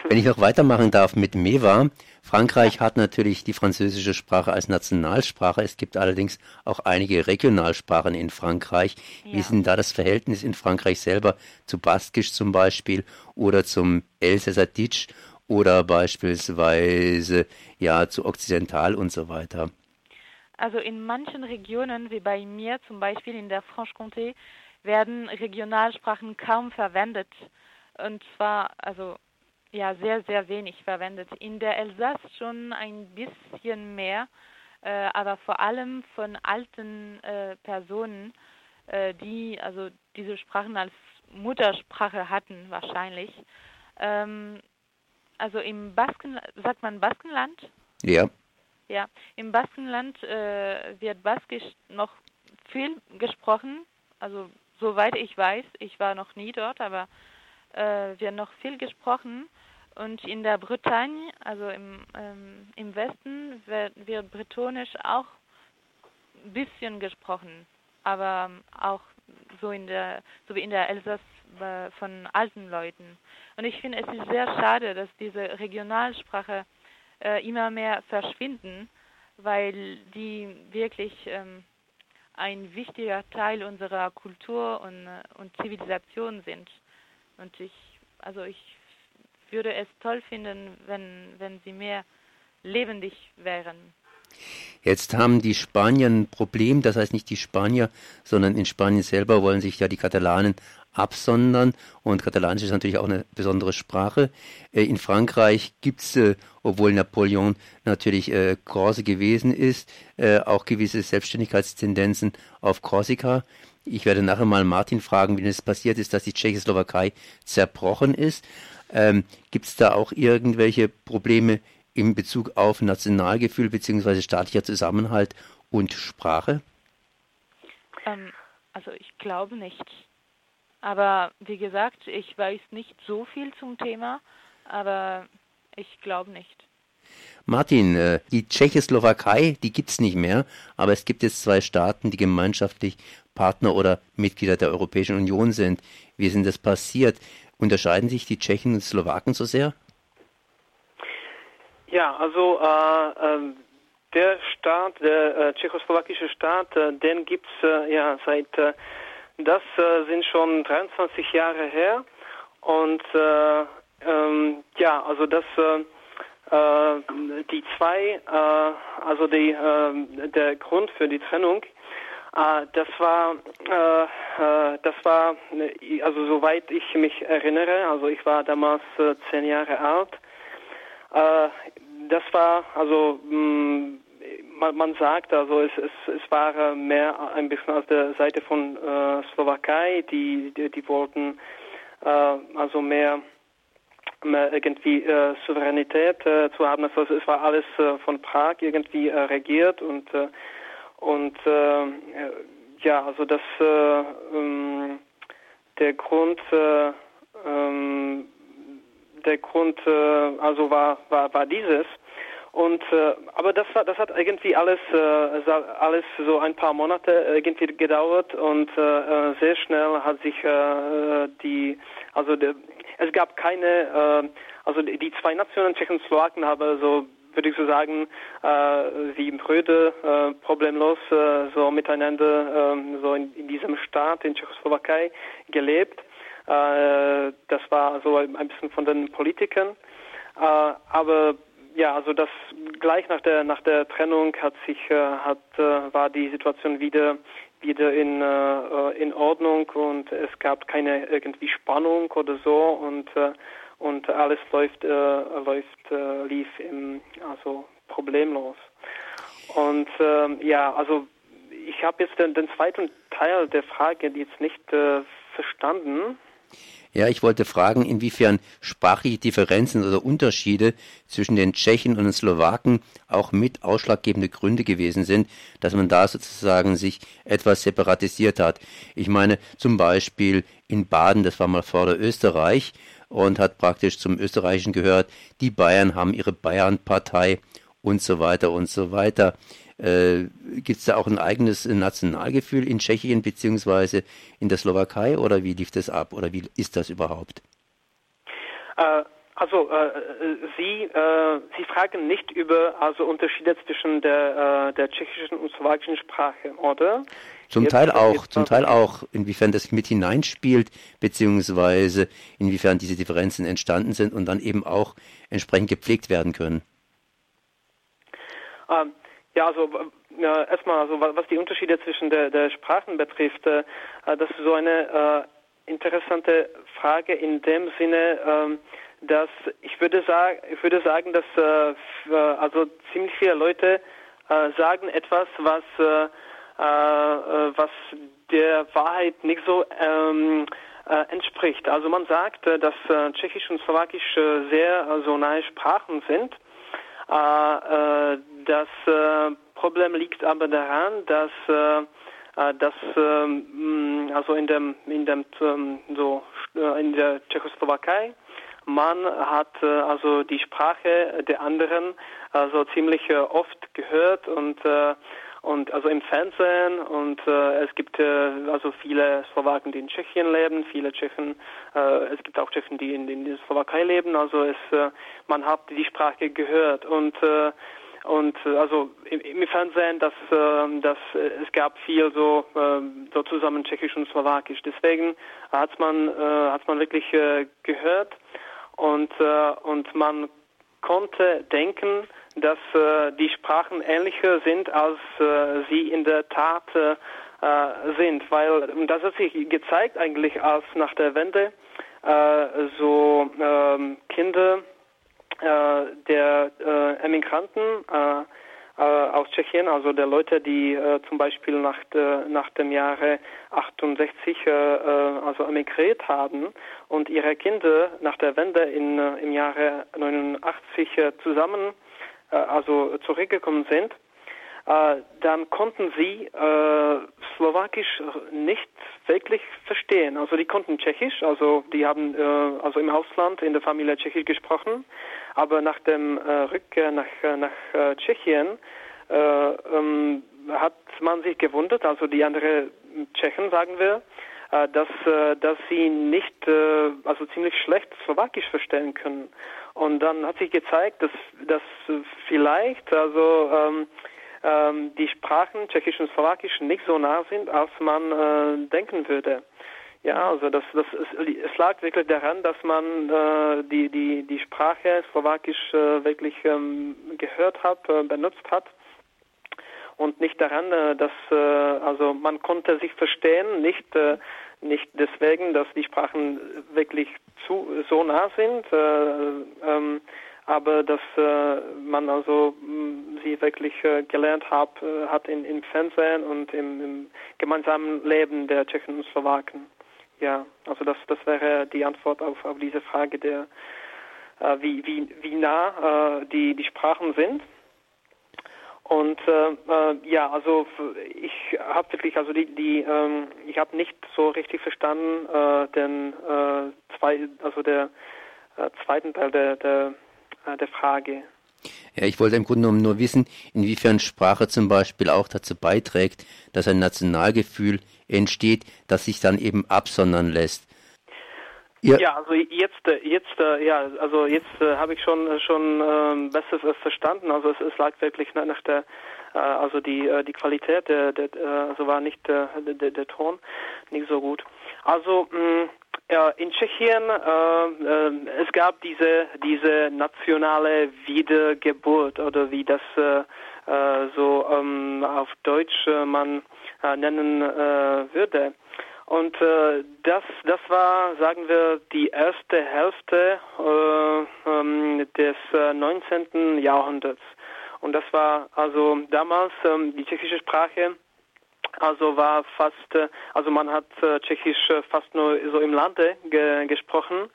Wenn ich noch weitermachen darf mit Meva, Frankreich hat natürlich die französische Sprache als Nationalsprache. Es gibt allerdings auch einige Regionalsprachen in Frankreich. Ja. Wie ist denn da das Verhältnis in Frankreich selber zu Baskisch zum Beispiel oder zum Elsässer-Ditsch oder beispielsweise ja zu Okzidental und so weiter? Also in manchen Regionen, wie bei mir zum Beispiel in der Franche-Comté, werden Regionalsprachen kaum verwendet. Und zwar, also ja sehr, sehr wenig verwendet. In der Elsass schon ein bisschen mehr, äh, aber vor allem von alten äh, Personen, äh, die also diese Sprachen als Muttersprache hatten wahrscheinlich. Ähm, also im Basken, sagt man Baskenland? Ja. Ja, im Baskenland äh, wird Baskisch noch viel gesprochen. Also soweit ich weiß, ich war noch nie dort, aber äh, wird noch viel gesprochen. Und in der Bretagne, also im, ähm, im Westen, wird, wird Bretonisch auch ein bisschen gesprochen, aber auch so in der, so wie in der Elsass äh, von alten Leuten. Und ich finde, es ist sehr schade, dass diese Regionalsprache äh, immer mehr verschwinden, weil die wirklich ähm, ein wichtiger Teil unserer Kultur und, äh, und Zivilisation sind. Und ich, also ich würde es toll finden, wenn, wenn sie mehr lebendig wären. Jetzt haben die Spanier ein Problem, das heißt nicht die Spanier, sondern in Spanien selber wollen sich ja die Katalanen absondern und Katalanisch ist natürlich auch eine besondere Sprache. Äh, in Frankreich gibt es, äh, obwohl Napoleon natürlich äh, Korse gewesen ist, auch gewisse Selbstständigkeitstendenzen auf Korsika. Ich werde nachher mal Martin fragen, wie es passiert ist, dass die Tschechoslowakei zerbrochen ist. Ähm, Gibt es da auch irgendwelche Probleme in Bezug auf Nationalgefühl bzw. staatlicher Zusammenhalt und Sprache? Ähm, also ich glaube nicht. Aber wie gesagt, ich weiß nicht so viel zum Thema, aber ich glaube nicht. Martin, äh, die Tschechoslowakei, die gibt es nicht mehr, aber es gibt jetzt zwei Staaten, die gemeinschaftlich Partner oder Mitglieder der Europäischen Union sind. Wie ist denn das passiert? Unterscheiden sich die Tschechen und Slowaken so sehr? Ja, also äh, äh, der Staat, der äh, tschechoslowakische Staat, äh, den gibt es äh, ja seit, äh, das sind schon 23 Jahre her. Und ähm, ja, also das, die zwei, also die, der Grund für die Trennung äh, das war, äh, äh, das war, also soweit ich mich erinnere, also ich war damals äh, zehn Jahre alt. Äh, das war, also mm, man, man, sagt, also es, es, es war mehr ein bisschen aus der Seite von äh, Slowakei, die, die, die wollten also mehr mehr irgendwie äh, Souveränität äh, zu haben. Also es war alles äh, von Prag irgendwie äh, regiert und äh, und äh, ja, also das äh, ähm, der Grund äh, ähm, der Grund äh, also war war war dieses und äh, aber das hat das hat irgendwie alles äh, alles so ein paar Monate irgendwie gedauert und äh, sehr schnell hat sich äh, die also der, es gab keine äh, also die zwei Nationen Tschechoslowaken haben so würde ich so sagen äh, wie Brüder äh, problemlos äh, so miteinander äh, so in, in diesem Staat in Tschechoslowakei gelebt. Äh, das war so ein bisschen von den Politikern. Äh, aber ja, also das gleich nach der nach der Trennung hat sich äh, hat äh, war die Situation wieder wieder in äh, in Ordnung und es gab keine irgendwie Spannung oder so und äh, und alles läuft äh, läuft äh, lief im also problemlos. Und äh, ja also ich habe jetzt den, den zweiten Teil der Frage jetzt nicht äh, verstanden ja, ich wollte fragen, inwiefern sprachliche Differenzen oder Unterschiede zwischen den Tschechen und den Slowaken auch mit ausschlaggebende Gründe gewesen sind, dass man da sozusagen sich etwas separatisiert hat. Ich meine zum Beispiel in Baden, das war mal vor der Österreich und hat praktisch zum Österreichischen gehört, die Bayern haben ihre Bayernpartei und so weiter und so weiter. Äh, Gibt es da auch ein eigenes Nationalgefühl in Tschechien beziehungsweise in der Slowakei oder wie lief das ab oder wie ist das überhaupt? Äh, also äh, Sie, äh, Sie fragen nicht über also Unterschiede zwischen der, äh, der tschechischen und slowakischen Sprache, oder? Zum jetzt, Teil auch, zum Teil auch, inwiefern das mit hineinspielt, beziehungsweise inwiefern diese Differenzen entstanden sind und dann eben auch entsprechend gepflegt werden können. Ähm, ja, also ja, erstmal, also was die Unterschiede zwischen der, der Sprachen betrifft, äh, das ist so eine äh, interessante Frage in dem Sinne, äh, dass ich würde sagen, ich würde sagen, dass äh, also ziemlich viele Leute äh, sagen etwas, was äh, äh, was der Wahrheit nicht so ähm, äh, entspricht. Also man sagt, äh, dass äh, Tschechisch und Slowakisch äh, sehr äh, so nahe Sprachen sind äh, äh, das äh, Problem liegt aber daran, dass dass ähm, also in dem in dem ähm, so in der Tschechoslowakei man hat also die Sprache der anderen also ziemlich oft gehört und und also im Fernsehen und äh, es gibt äh, also viele Slowaken, die in Tschechien leben, viele Tschechen, äh, es gibt auch Tschechen, die in, in der Slowakei leben, also es äh, man hat die Sprache gehört und äh, und äh, also im, Fernsehen, dass äh, dass äh, es gab viel so äh, so zusammen Tschechisch und Slowakisch. Deswegen hat man hat man wirklich gehört und und man konnte denken, dass äh, die Sprachen ähnlicher sind, als äh, sie in der Tat äh, sind, weil das hat sich gezeigt eigentlich, als nach der Wende äh, so ähm, Kinder äh, der äh, Emigranten aus Tschechien, also der Leute, die zum Beispiel nach, nach dem Jahre 68 also emigriert haben und ihre Kinder nach der Wende in, im Jahre 89 zusammen also zurückgekommen sind, äh, dann konnten sie äh, Slowakisch nicht wirklich verstehen. Also die konnten Tschechisch, also die haben äh, also im Ausland in der Familie Tschechisch gesprochen, aber nach dem äh, Rückkehr nach, äh, nach äh, Tschechien äh, ähm, hat man sich gewundert, also die anderen Tschechen sagen wir, äh, dass, äh, dass sie nicht, äh, also ziemlich schlecht Slowakisch verstehen können. Und dann hat sich gezeigt, dass, dass vielleicht also ähm, ähm, die Sprachen Tschechisch und Slowakisch nicht so nah sind, als man äh, denken würde. Ja, also das, das es lag wirklich daran, dass man äh, die die die Sprache Slowakisch äh, wirklich ähm, gehört hat, äh, benutzt hat und nicht daran, äh, dass äh, also man konnte sich verstehen, nicht äh, nicht deswegen, dass die Sprachen wirklich zu, so nah sind, äh, ähm, aber dass äh, man also mm, sie wirklich äh, gelernt hab, äh, hat in, im Fernsehen und im, im gemeinsamen Leben der Tschechen und Slowaken. Ja, also das, das wäre die Antwort auf, auf diese Frage der, äh, wie, wie, wie nah äh, die, die Sprachen sind. Und äh, äh, ja, also ich habe wirklich, also die, die ähm, ich habe nicht so richtig verstanden äh, den äh, zwei, also der äh, zweiten Teil der der, äh, der Frage. Ja, ich wollte im Grunde genommen nur wissen, inwiefern Sprache zum Beispiel auch dazu beiträgt, dass ein Nationalgefühl entsteht, das sich dann eben absondern lässt. Ja, ja also jetzt, jetzt, ja, also jetzt habe ich schon schon ähm, besser verstanden. Also es, es lag wirklich nach der, äh, also die die Qualität der, der also war nicht der, der, der Ton nicht so gut. Also mh, ja, in Tschechien äh, äh, es gab diese diese nationale Wiedergeburt oder wie das äh, äh so ähm, auf Deutsch äh, man äh, nennen würde. Und äh, das, das war, sagen wir, die erste Hälfte äh, ähm, des äh, 19. Jahrhunderts. Und das war also damals ähm, die tschechische Sprache, also war fast, äh, also man hat äh, Tschechisch äh, fast nur so im Lande ge gesprochen.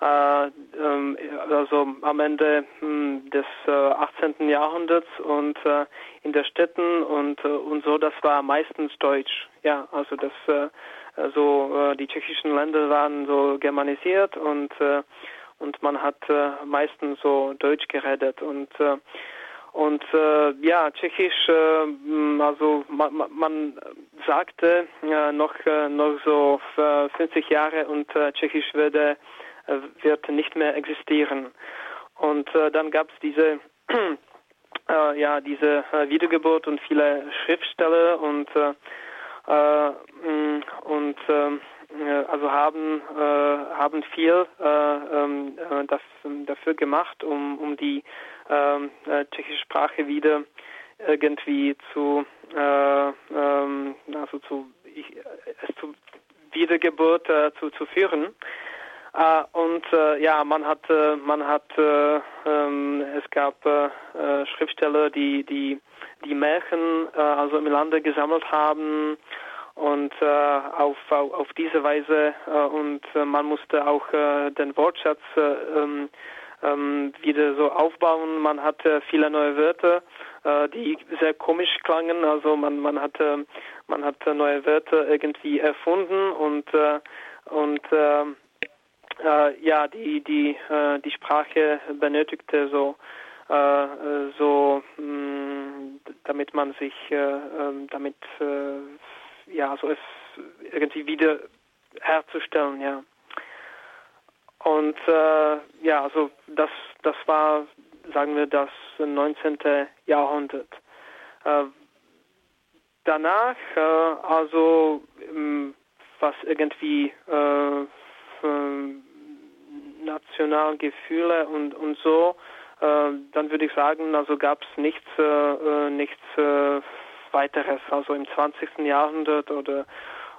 Äh, ähm, also am Ende hm, des äh, 18. Jahrhunderts und äh, in der Städten und äh, und so das war meistens Deutsch ja also das äh, äh, die tschechischen Länder waren so germanisiert und äh, und man hat äh, meistens so Deutsch geredet und äh, und äh, ja, Tschechisch, äh, also man, man sagte äh, noch äh, noch so 50 Jahre und äh, Tschechisch würde äh, wird nicht mehr existieren. Und äh, dann gab es diese (clears throat) äh, ja diese äh, Wiedergeburt und viele Schriftsteller und äh, äh, mm, und ähm, äh, also haben äh, haben viel äh, ähm, äh, das, dafür gemacht, um um die ähm, äh, tschechische Sprache wieder irgendwie zu äh, ähm, also zu ich, es zu Wiedergeburt äh, zu zu führen. Uh, und uh, ja, man hat, uh, man hat, ähm, es gab Schriftsteller, die die die Märchen also im Lande gesammelt haben und auf, auf, auf diese Weise und man musste auch den Wortschatz ähm, ähm, wieder so aufbauen. Man hatte viele neue Wörter, die sehr komisch klangen. Also man man hatte man hatte neue Wörter irgendwie erfunden und und äh, ja, die, die, äh, die Sprache benötigte so, äh, so, mh, mm, damit man sich, äh, ähm, damit, äh, ja, so es irgendwie wieder herzustellen, ja. Und äh, ja, also das, das war, sagen wir, das 19. Jahrhundert. Danach, also ähm, was irgendwie äh, Nationalgefühle und, und so, äh, dann würde ich sagen, also gab es nichts, äh, äh, nichts äh, weiteres, also im 20. Jahrhundert oder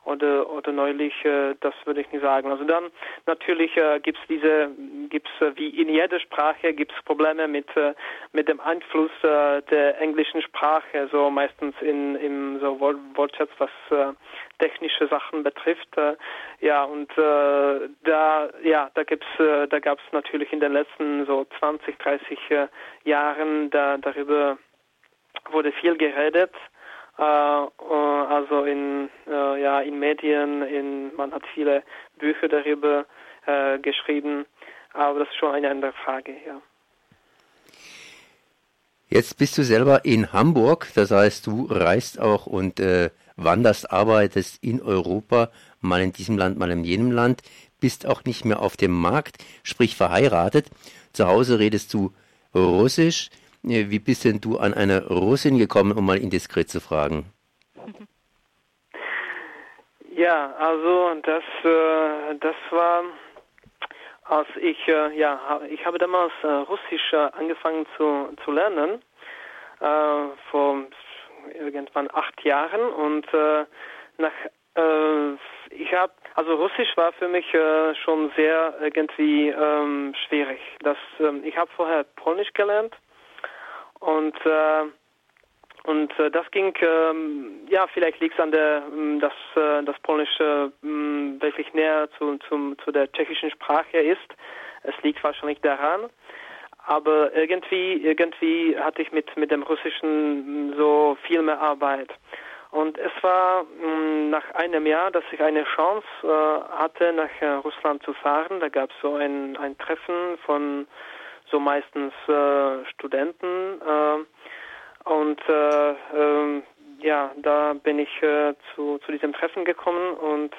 oder oder neulich, äh, das würde ich nicht sagen. Also dann natürlich äh, gibt's diese, gibt's äh, wie in jeder Sprache gibt's Probleme mit mit dem Einfluss der englischen Sprache, so meistens in im so Wortschatz, was technische Sachen betrifft. Ja und da ja da gibt's da gab's natürlich in den letzten so 20, 30 äh, Jahren da darüber wurde viel geredet. Äh, also in, äh, ja, in Medien, in, man hat viele Bücher darüber äh, geschrieben, aber das ist schon eine andere Frage, ja. Jetzt bist du selber in Hamburg, das heißt, du reist auch und äh, wanderst, arbeitest in Europa, mal in diesem Land, mal in jenem Land, bist auch nicht mehr auf dem Markt, sprich verheiratet. Zu Hause redest du Russisch. Äh, wie bist denn du an eine Russin gekommen, um mal indiskret zu fragen? Ja, also das, äh, das war, als ich, äh, ja, ich habe damals äh, Russisch äh, angefangen zu, zu lernen, äh, vor irgendwann acht Jahren und nach, ich habe, also Russisch war für mich schon sehr irgendwie ähm, schwierig. Das, ähm, ich habe vorher Polnisch gelernt und äh, und äh, das ging, ähm, ja, vielleicht liegt es an der, ähm, dass äh, das Polnische äh, wirklich näher zu, zum, zu der tschechischen Sprache ist. Es liegt wahrscheinlich daran. Aber irgendwie, irgendwie hatte ich mit, mit dem Russischen so viel mehr Arbeit. Und es war mh, nach einem Jahr, dass ich eine Chance äh, hatte, nach äh, Russland zu fahren. Da gab es so ein, ein Treffen von so meistens äh, Studenten. Äh, und äh, ähm, ja, da bin ich äh, zu, zu diesem Treffen gekommen und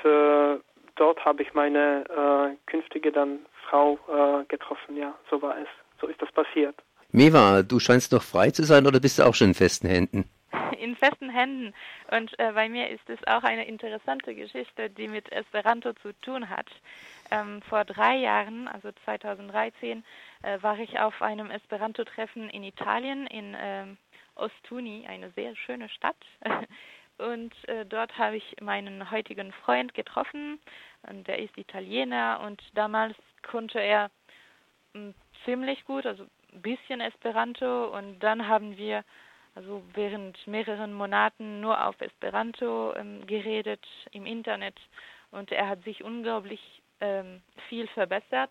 dort habe ich meine künftige dann Frau getroffen. Ja, so war es. So ist das passiert. Meva, du scheinst noch frei zu sein oder bist du auch schon in festen Händen? (laughs) in festen Händen. Und äh, bei mir ist es auch eine interessante Geschichte, die mit Esperanto zu tun hat. Ähm, vor drei Jahren, also 2013, äh, war ich auf einem Esperanto-Treffen in Italien, in ähm, Ostuni, eine sehr schöne Stadt. (laughs) und äh, dort habe ich meinen heutigen Freund getroffen. Und der ist Italiener und damals konnte er mh, hm, ziemlich gut, also ein bisschen Esperanto. Und dann haben wir also während mehreren Monaten nur auf Esperanto ähm, geredet im Internet und er hat sich unglaublich ähm, viel verbessert.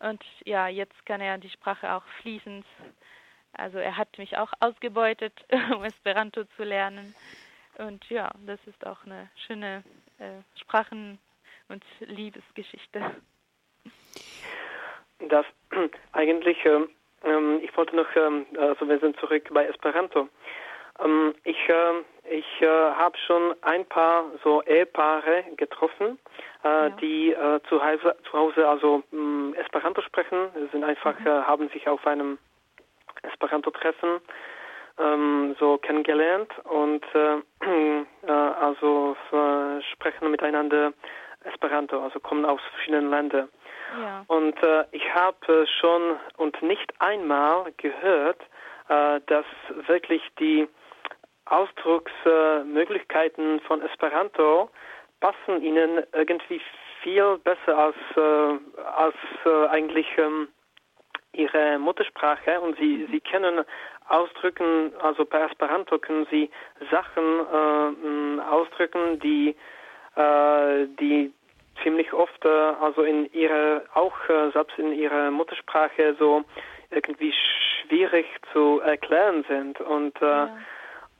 Und ja, jetzt kann er die Sprache auch fließend. Also er hat mich auch ausgebeutet, (laughs) um Esperanto zu lernen. Und ja, das ist auch eine schöne äh, Sprachen- und Liebesgeschichte. Das (clears throat) eigentlich ähm, ähm, ich wollte noch, ähm, also wir sind zurück bei Esperanto. Ähm, ich äh, ich äh, habe schon ein paar so Ehepaare getroffen, äh, ja. die äh, zu, Hause, zu Hause also mh, Esperanto sprechen, sind einfach, mhm. Äh, haben sich auf einem Esperanto-Treffen ähm, so kennengelernt und äh, (clears throat) also sprechen miteinander Esperanto, also kommen aus verschiedenen Ländern. Ja. Und äh, ich habe schon und nicht einmal gehört, äh, dass wirklich die Ausdrucksmöglichkeiten von Esperanto passen ihnen irgendwie viel besser als, äh, als äh, eigentlich ähm, ihre Muttersprache und sie, mhm. sie kennen ausdrücken, also per Esperanto können sie Sachen äh, ausdrücken, die, äh, die ziemlich oft äh, also in ihrer auch äh, selbst in ihrer Muttersprache so irgendwie schwierig zu erklären sind und ja.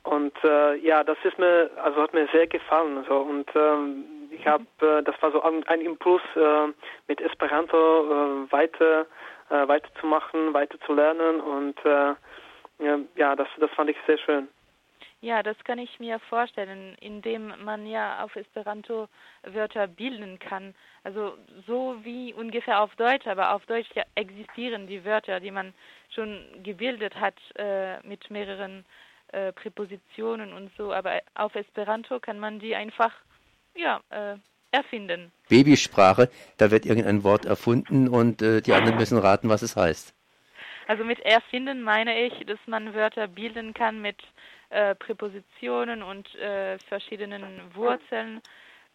Und äh, ja das ist mir also hat mir sehr gefallen so. Und ähm, ich habe äh, das war so ein, ein Impuls äh, mit Esperanto äh, weiter äh, weiterzumachen weiter zu lernen und äh, ja das das fand ich sehr schön. Ja, das kann ich mir vorstellen, indem man ja auf Esperanto Wörter bilden kann. Also so wie ungefähr auf Deutsch, aber auf Deutsch ja existieren die Wörter, die man schon gebildet hat äh, mit mehreren äh, Präpositionen und so. Aber auf Esperanto kann man die einfach ja äh, erfinden. Babysprache, da wird irgendein Wort erfunden und äh, die anderen müssen raten, was es heißt. Also mit erfinden meine ich, dass man Wörter bilden kann mit äh, Präpositionen und äh, verschiedenen Wurzeln.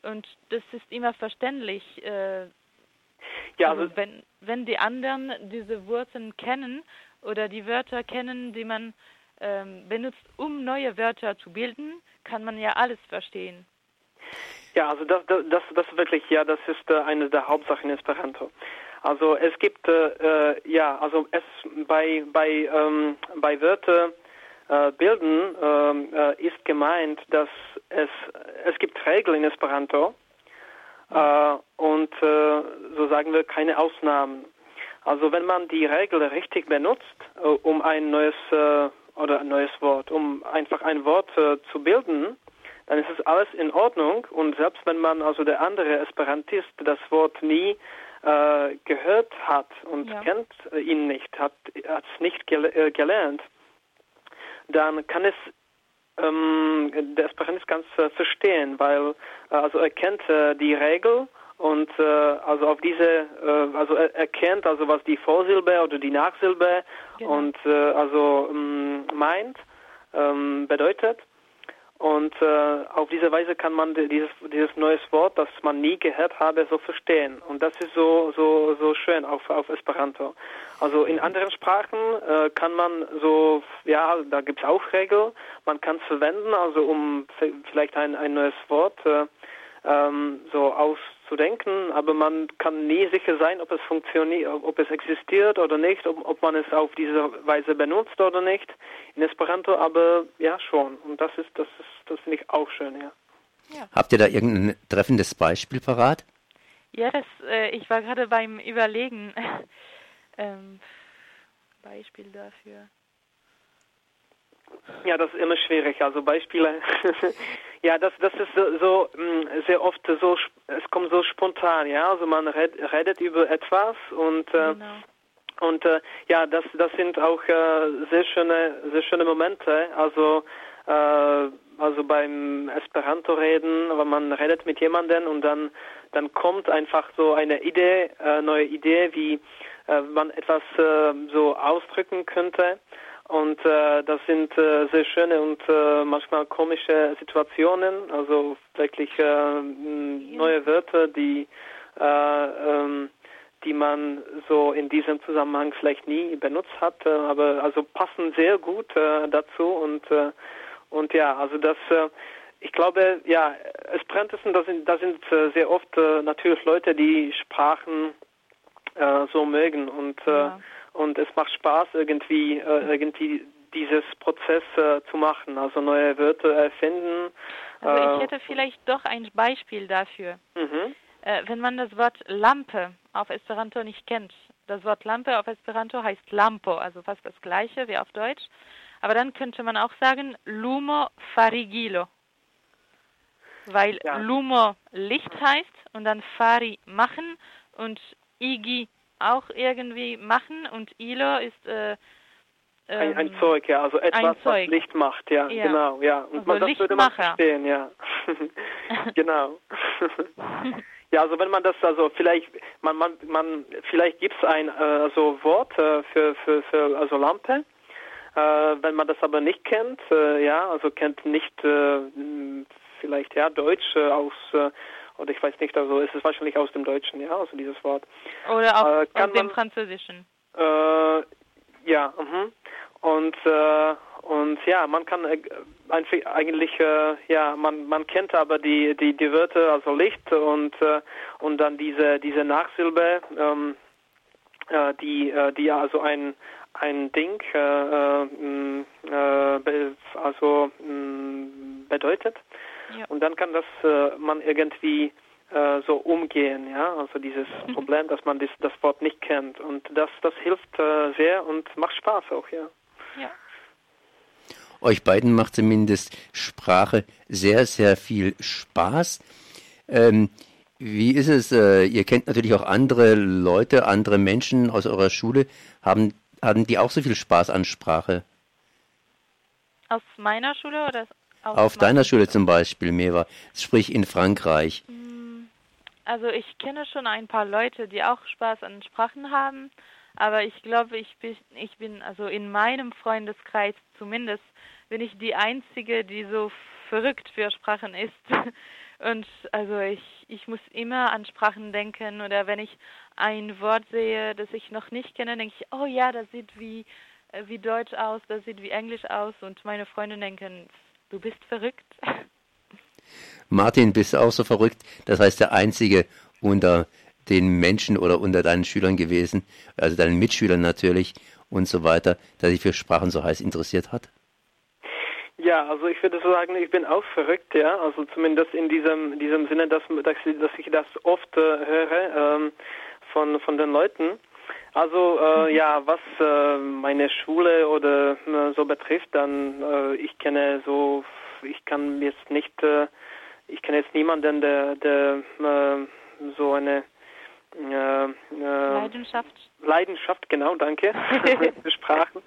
Und das ist immer verständlich. Äh, ja, also, also wenn, wenn die anderen diese Wurzeln kennen oder die Wörter kennen, die man ähm, benutzt, um neue Wörter zu bilden, kann man ja alles verstehen. Ja, also das, das, das wirklich, ja, das ist äh, eine der Hauptsachen in Esperanto. Also es gibt, äh, äh ja, also es bei bei ähm, bei Wörtern äh, bilden, ähm, äh, ist gemeint, dass es, es gibt Regeln in Esperanto äh, und so sagen wir keine Ausnahmen. Also wenn man die Regel richtig benutzt, um ein neues oder ein neues Wort, um einfach ein Wort zu bilden, dann ist es alles in Ordnung und selbst wenn man also der andere Esperantist das Wort nie äh, gehört hat und ja. kennt ihn nicht, hat es nicht gel äh, gelernt, dann kann es ähm, der Esperantist ganz äh, verstehen, weil äh, also er kennt äh, die Regel und äh, also auf diese äh, also er, er kennt also was die Vorsilbe oder die Nachsilbe genau. und äh, also ähm, meint ähm, bedeutet und äh, auf diese Weise kann man dieses, dieses neues Wort, das man nie gehört habe, so verstehen. Und das ist so, so, so schön auf, auf Esperanto. Also in anderen Sprachen äh, kann man so, ja, da gibt es auch Regeln. Man kann es verwenden, also um vielleicht ein, ein neues Wort äh, ähm, so auszudenken, aber man kann nie sicher sein, ob es funktioniert, ob es existiert oder nicht, ob, ob man es auf diese Weise benutzt oder nicht in Esperanto, aber ja schon. Und das ist, das ist, das finde ich auch schön, ja. ja. Habt ihr da irgendein treffendes Beispiel parat? Ja, das, äh, ich war gerade beim Überlegen. (laughs) ähm, Beispiel dafür. Ja, das ist immer schwierig. Also Beispiele. (laughs) ja, das, das ist so, so, mm, sehr oft so, es kommt so spontan, ja. Also man red, redet über etwas und äh, genau. und äh, ja, das, das sind auch äh, sehr schöne, sehr schöne Momente. Also äh, also beim Esperanto reden, wenn man redet mit jemandem und dann dann kommt einfach so eine Idee, äh, neue Idee, wie äh, man etwas äh, so ausdrücken könnte. Und äh, das sind äh, sehr schöne und äh, manchmal komische Situationen, also wirklich äh, neue Wörter, die, äh, ähm, die man so in diesem Zusammenhang vielleicht nie benutzt hat, äh, aber also passen sehr gut äh, dazu und äh, und ja, also das äh, ich glaube, ja, Esperantissen, das sind, das sind äh, sehr oft äh, natürlich Leute, die Sprachen äh, so mögen und äh, ja und es macht Spaß irgendwie äh, irgendwie dieses Prozess äh, zu machen, also neue Wörter erfinden. Also ich äh, hätte vielleicht doch ein Beispiel dafür. Mhm. Äh, wenn man das Wort Lampe auf Esperanto nicht kennt, das Wort Lampe auf Esperanto heißt Lampo, also fast das gleiche wie auf Deutsch. Aber dann könnte man auch sagen Lumo farigilo. Weil ja. Lumo Licht heißt und dann Fari machen und Igi auch irgendwie machen und ILO ist äh, ein, ein, ähm, Zeug, ja, also etwas, was Licht macht, ja, ja. genau, ja. Und also man, das würde man verstehen, ja. (laughs) genau. (laughs) ja, also wenn man das, also vielleicht, man, man, man, vielleicht gibt es ein äh, also Wort äh, für, für, für, also Lampe. Äh, wenn man das aber nicht kennt, äh, ja, also kennt nicht äh, vielleicht ja Deutsch äh, aus oder ich weiß nicht, also ist es wahrscheinlich aus dem Deutschen, ja, also dieses Wort. Oder auch äh, aus dem Französischen. Äh, ja, mhm. und äh, und ja, man kann äh, eigentlich äh, ja, man man kennt aber die die die Wörter, also Licht und äh, und dann diese diese Nachsilbe, ähm, äh, die die also ein ein Ding also bedeutet. Ja. Und dann kann das äh, man irgendwie äh, so umgehen, ja, also dieses mhm. Problem, dass man das, das Wort nicht kennt. Und das, das hilft äh, sehr und macht Spaß auch, ja. Ja. Euch beiden macht zumindest Sprache sehr, sehr viel Spaß. Ähm, wie ist es? Äh, ihr kennt natürlich auch andere Leute, andere Menschen aus eurer Schule. Haben, haben die auch so viel Spaß an Sprache? Aus meiner Schule oder auf, deiner Schule zum Beispiel, Meva, sprich in Frankreich. Mm, also ich kenne schon ein paar Leute, die auch Spaß an Sprachen haben, aber ich glaube, ich bin, ich bin also in meinem Freundeskreis zumindest bin ich die einzige, die so verrückt für Sprachen ist. (laughs) Und also ich, ich muss immer an Sprachen denken oder wenn ich ein Wort sehe, das ich noch nicht kenne, denke ich, oh ja, das sieht wie, äh, wie Deutsch aus, das sieht wie Englisch aus und meine Freunde denken, Du bist verrückt. Martin, bist du auch so verrückt? Das heißt, der Einzige unter den Menschen oder unter deinen Schülern gewesen, also deinen Mitschülern natürlich und so weiter, der sich für Sprachen so heiß interessiert hat? Ja, also ich würde sagen, ich bin auch verrückt, ja, also zumindest in diesem, diesem Sinne, dass, dass, dass ich das oft äh, höre ähm, von, von den Leuten. Also äh, ja, was äh, meine Schule oder äh, so betrifft, dann äh, ich kenne so, ich kann jetzt nicht, äh, ich kenne jetzt niemanden, der, der äh, so eine Leidenschaft. Leidenschaft, genau, danke (laughs) Sprachen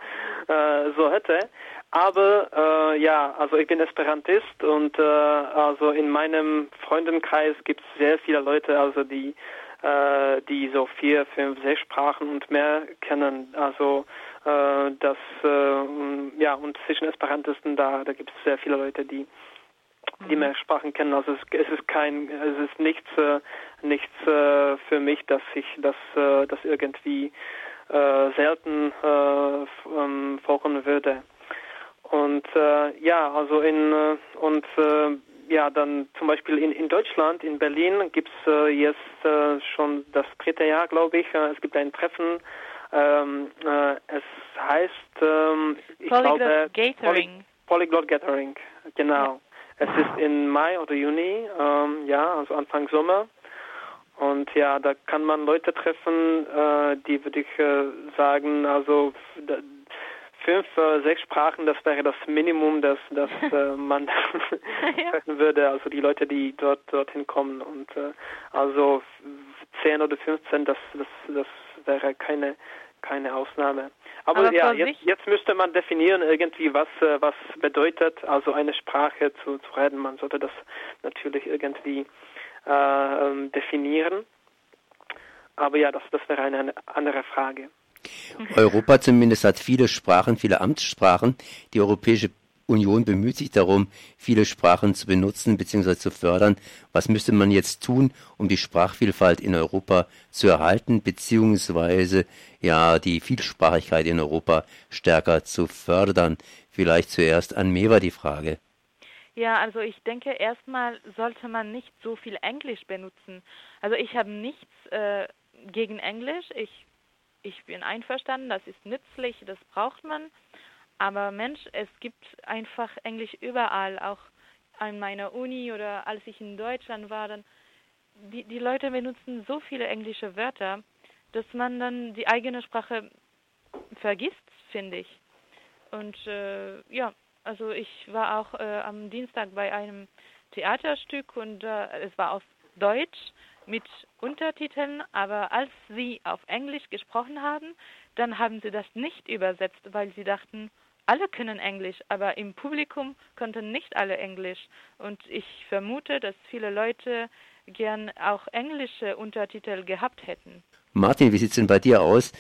so hätte. Aber ja, also ich bin Esperantist und also in meinem Freundenkreis gibt es sehr viele Leute, also die äh, die so vier, fünf, sechs Sprachen und mehr kennen. Also äh, das äh, ja und zwischen Esperantisten da da gibt es sehr viele Leute, die die mhm. mehr Sprachen kennen. Also es, es ist kein, es ist nichts, äh, nichts äh, für mich, dass ich das, äh, das irgendwie selten äh, ähm, vorkommen würde. Und äh, ja, also in äh, und äh, ja, dann zum Beispiel in, in Deutschland, in Berlin, gibt es äh, jetzt äh, schon das dritte Jahr, glaube ich. Äh, es gibt ein Treffen. Ähm, äh, es heißt, ähm, ich Polyglot glaube, Gathering. Poly Polyglot Gathering, genau. Ja. Es ist in Mai oder Juni, ähm, ja, also Anfang Sommer. Und ja, da kann man Leute treffen, äh, die würde ich sagen, also fünf, äh, sechs Sprachen, das wäre das Minimum, das, das (laughs) äh, man treffen würde. Also die Leute, die dort dorthin kommen. Und äh, also zehn oder 15, das, das, das wäre keine keine Ausnahme. Aber, Aber ja, jetzt, jetzt, müsste man definieren irgendwie, was, äh, was bedeutet, also eine Sprache zu, zu reden. Man sollte das natürlich irgendwie äh, ähm, definieren. Aber ja, das, das wäre eine andere Frage. Europa zumindest hat viele Sprachen, viele Amtssprachen. Die Europäische Union bemüht sich darum, viele Sprachen zu benutzen bzw. zu fördern. Was müsste man jetzt tun, um die Sprachvielfalt in Europa zu erhalten bzw. ja die Vielsprachigkeit in Europa stärker zu fördern? Vielleicht zuerst an Meva die Frage. Ja, also ich denke, erstmal sollte man nicht so viel Englisch benutzen. Also ich habe nichts äh, gegen Englisch. Ich, ich bin einverstanden, das ist nützlich, das braucht man. Aber Mensch, es gibt einfach Englisch überall, auch an meiner Uni oder als ich in Deutschland war, dann die, die Leute benutzen so viele englische Wörter, dass man dann die eigene Sprache vergisst, finde ich. Und äh, ja, also ich war auch äh, am Dienstag bei einem Theaterstück und äh, es war auf Deutsch mit Untertiteln, aber als sie auf Englisch gesprochen haben, dann haben sie das nicht übersetzt, weil sie dachten, alle können Englisch, aber im Publikum konnten nicht alle Englisch. Und ich vermute, dass viele Leute gern auch englische Untertitel gehabt hätten. Martin, wie sieht es denn bei dir aus?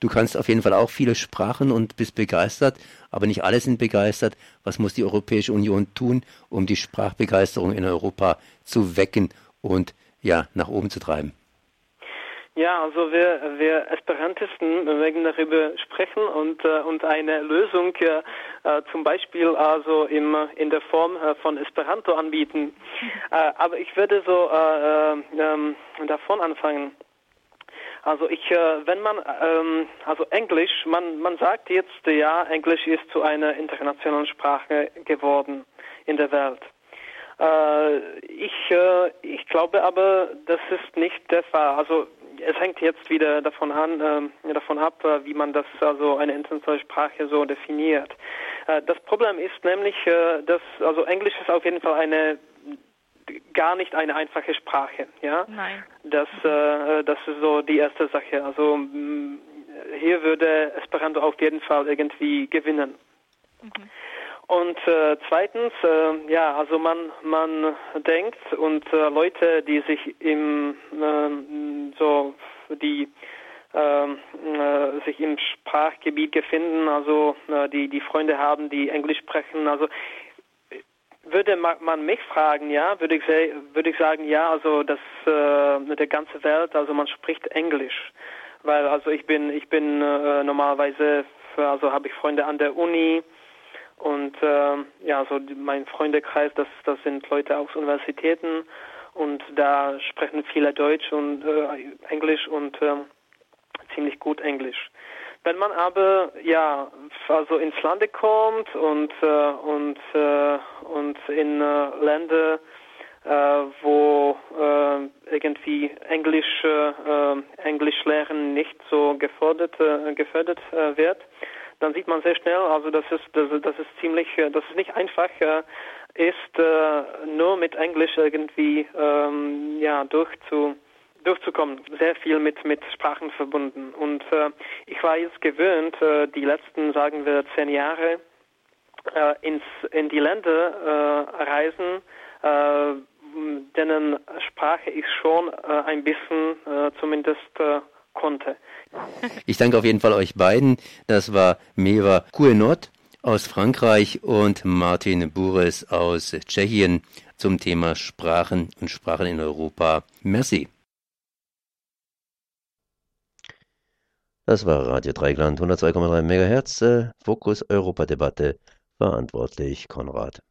Du kannst auf jeden Fall auch viele Sprachen und bist begeistert, aber nicht alle sind begeistert. Was muss die Europäische Union tun, um die Sprachbegeisterung in Europa zu wecken und ja, nach oben zu treiben? Ja, also wir, wir Esperantisten mögen darüber sprechen und, äh, und eine Lösung äh, äh, zum Beispiel also im, in der Form äh, von Esperanto anbieten. (laughs) Äh, aber ich würde so äh, ähm, davon anfangen. Also ich, wenn man, ähm, also Englisch, man, man sagt jetzt, ja, Englisch ist zu einer internationalen Sprache geworden in der Welt. Ich, ich glaube aber, das ist nicht der Fall. Also es hängt jetzt wieder davon an, äh, davon ab, äh, wie man das also eine internationale Sprache so definiert. Äh, das Problem ist nämlich, äh, dass also Englisch ist auf jeden Fall eine gar nicht eine einfache Sprache, ja. Nein. Das, äh, das ist so die erste Sache. Also mh, hier würde Esperanto auf jeden Fall irgendwie gewinnen. Mhm. Und äh, zweitens, äh, ja, also man man denkt und äh, Leute, die sich im äh, so die ähm, äh, sich im Sprachgebiet befinden, also äh, die die Freunde haben, die Englisch sprechen, also würde man mich fragen, ja, würde ich würde ich sagen, ja, also das äh, der ganze Welt, also man spricht Englisch, weil also ich bin ich bin äh, normalerweise also habe ich Freunde an der Uni und äh, ja, so mein Freundekreis, das, das sind Leute aus Universitäten und da sprechen viele Deutsch und äh, Englisch und äh, ziemlich gut Englisch. Wenn man aber ja also ins Lande kommt und äh, und äh, und in äh, Länder äh, wo äh, irgendwie Englisch äh, Englisch lernen nicht so gefordert äh, gefördert äh, wird, dann sieht man sehr schnell, also das ist das, das ist ziemlich, äh, das ist nicht einfach äh, ist, äh, nur mit Englisch irgendwie ähm, ja durchzu durchzukommen, sehr viel mit mit Sprachen verbunden. Und äh, ich war jetzt gewöhnt, äh, die letzten, sagen wir, zehn Jahre äh, ins in die Länder reisen, denen Sprache ich schon ein bisschen zumindest konnte. Ich danke auf jeden Fall euch beiden. Das war Meva Kuenot aus Frankreich und Martin Bures aus Tschechien zum Thema Sprachen und Sprachen in Europa. Merci. Das war Radio Dreigland 102,3 MHz, äh, Fokus Europa Debatte, verantwortlich Konrad.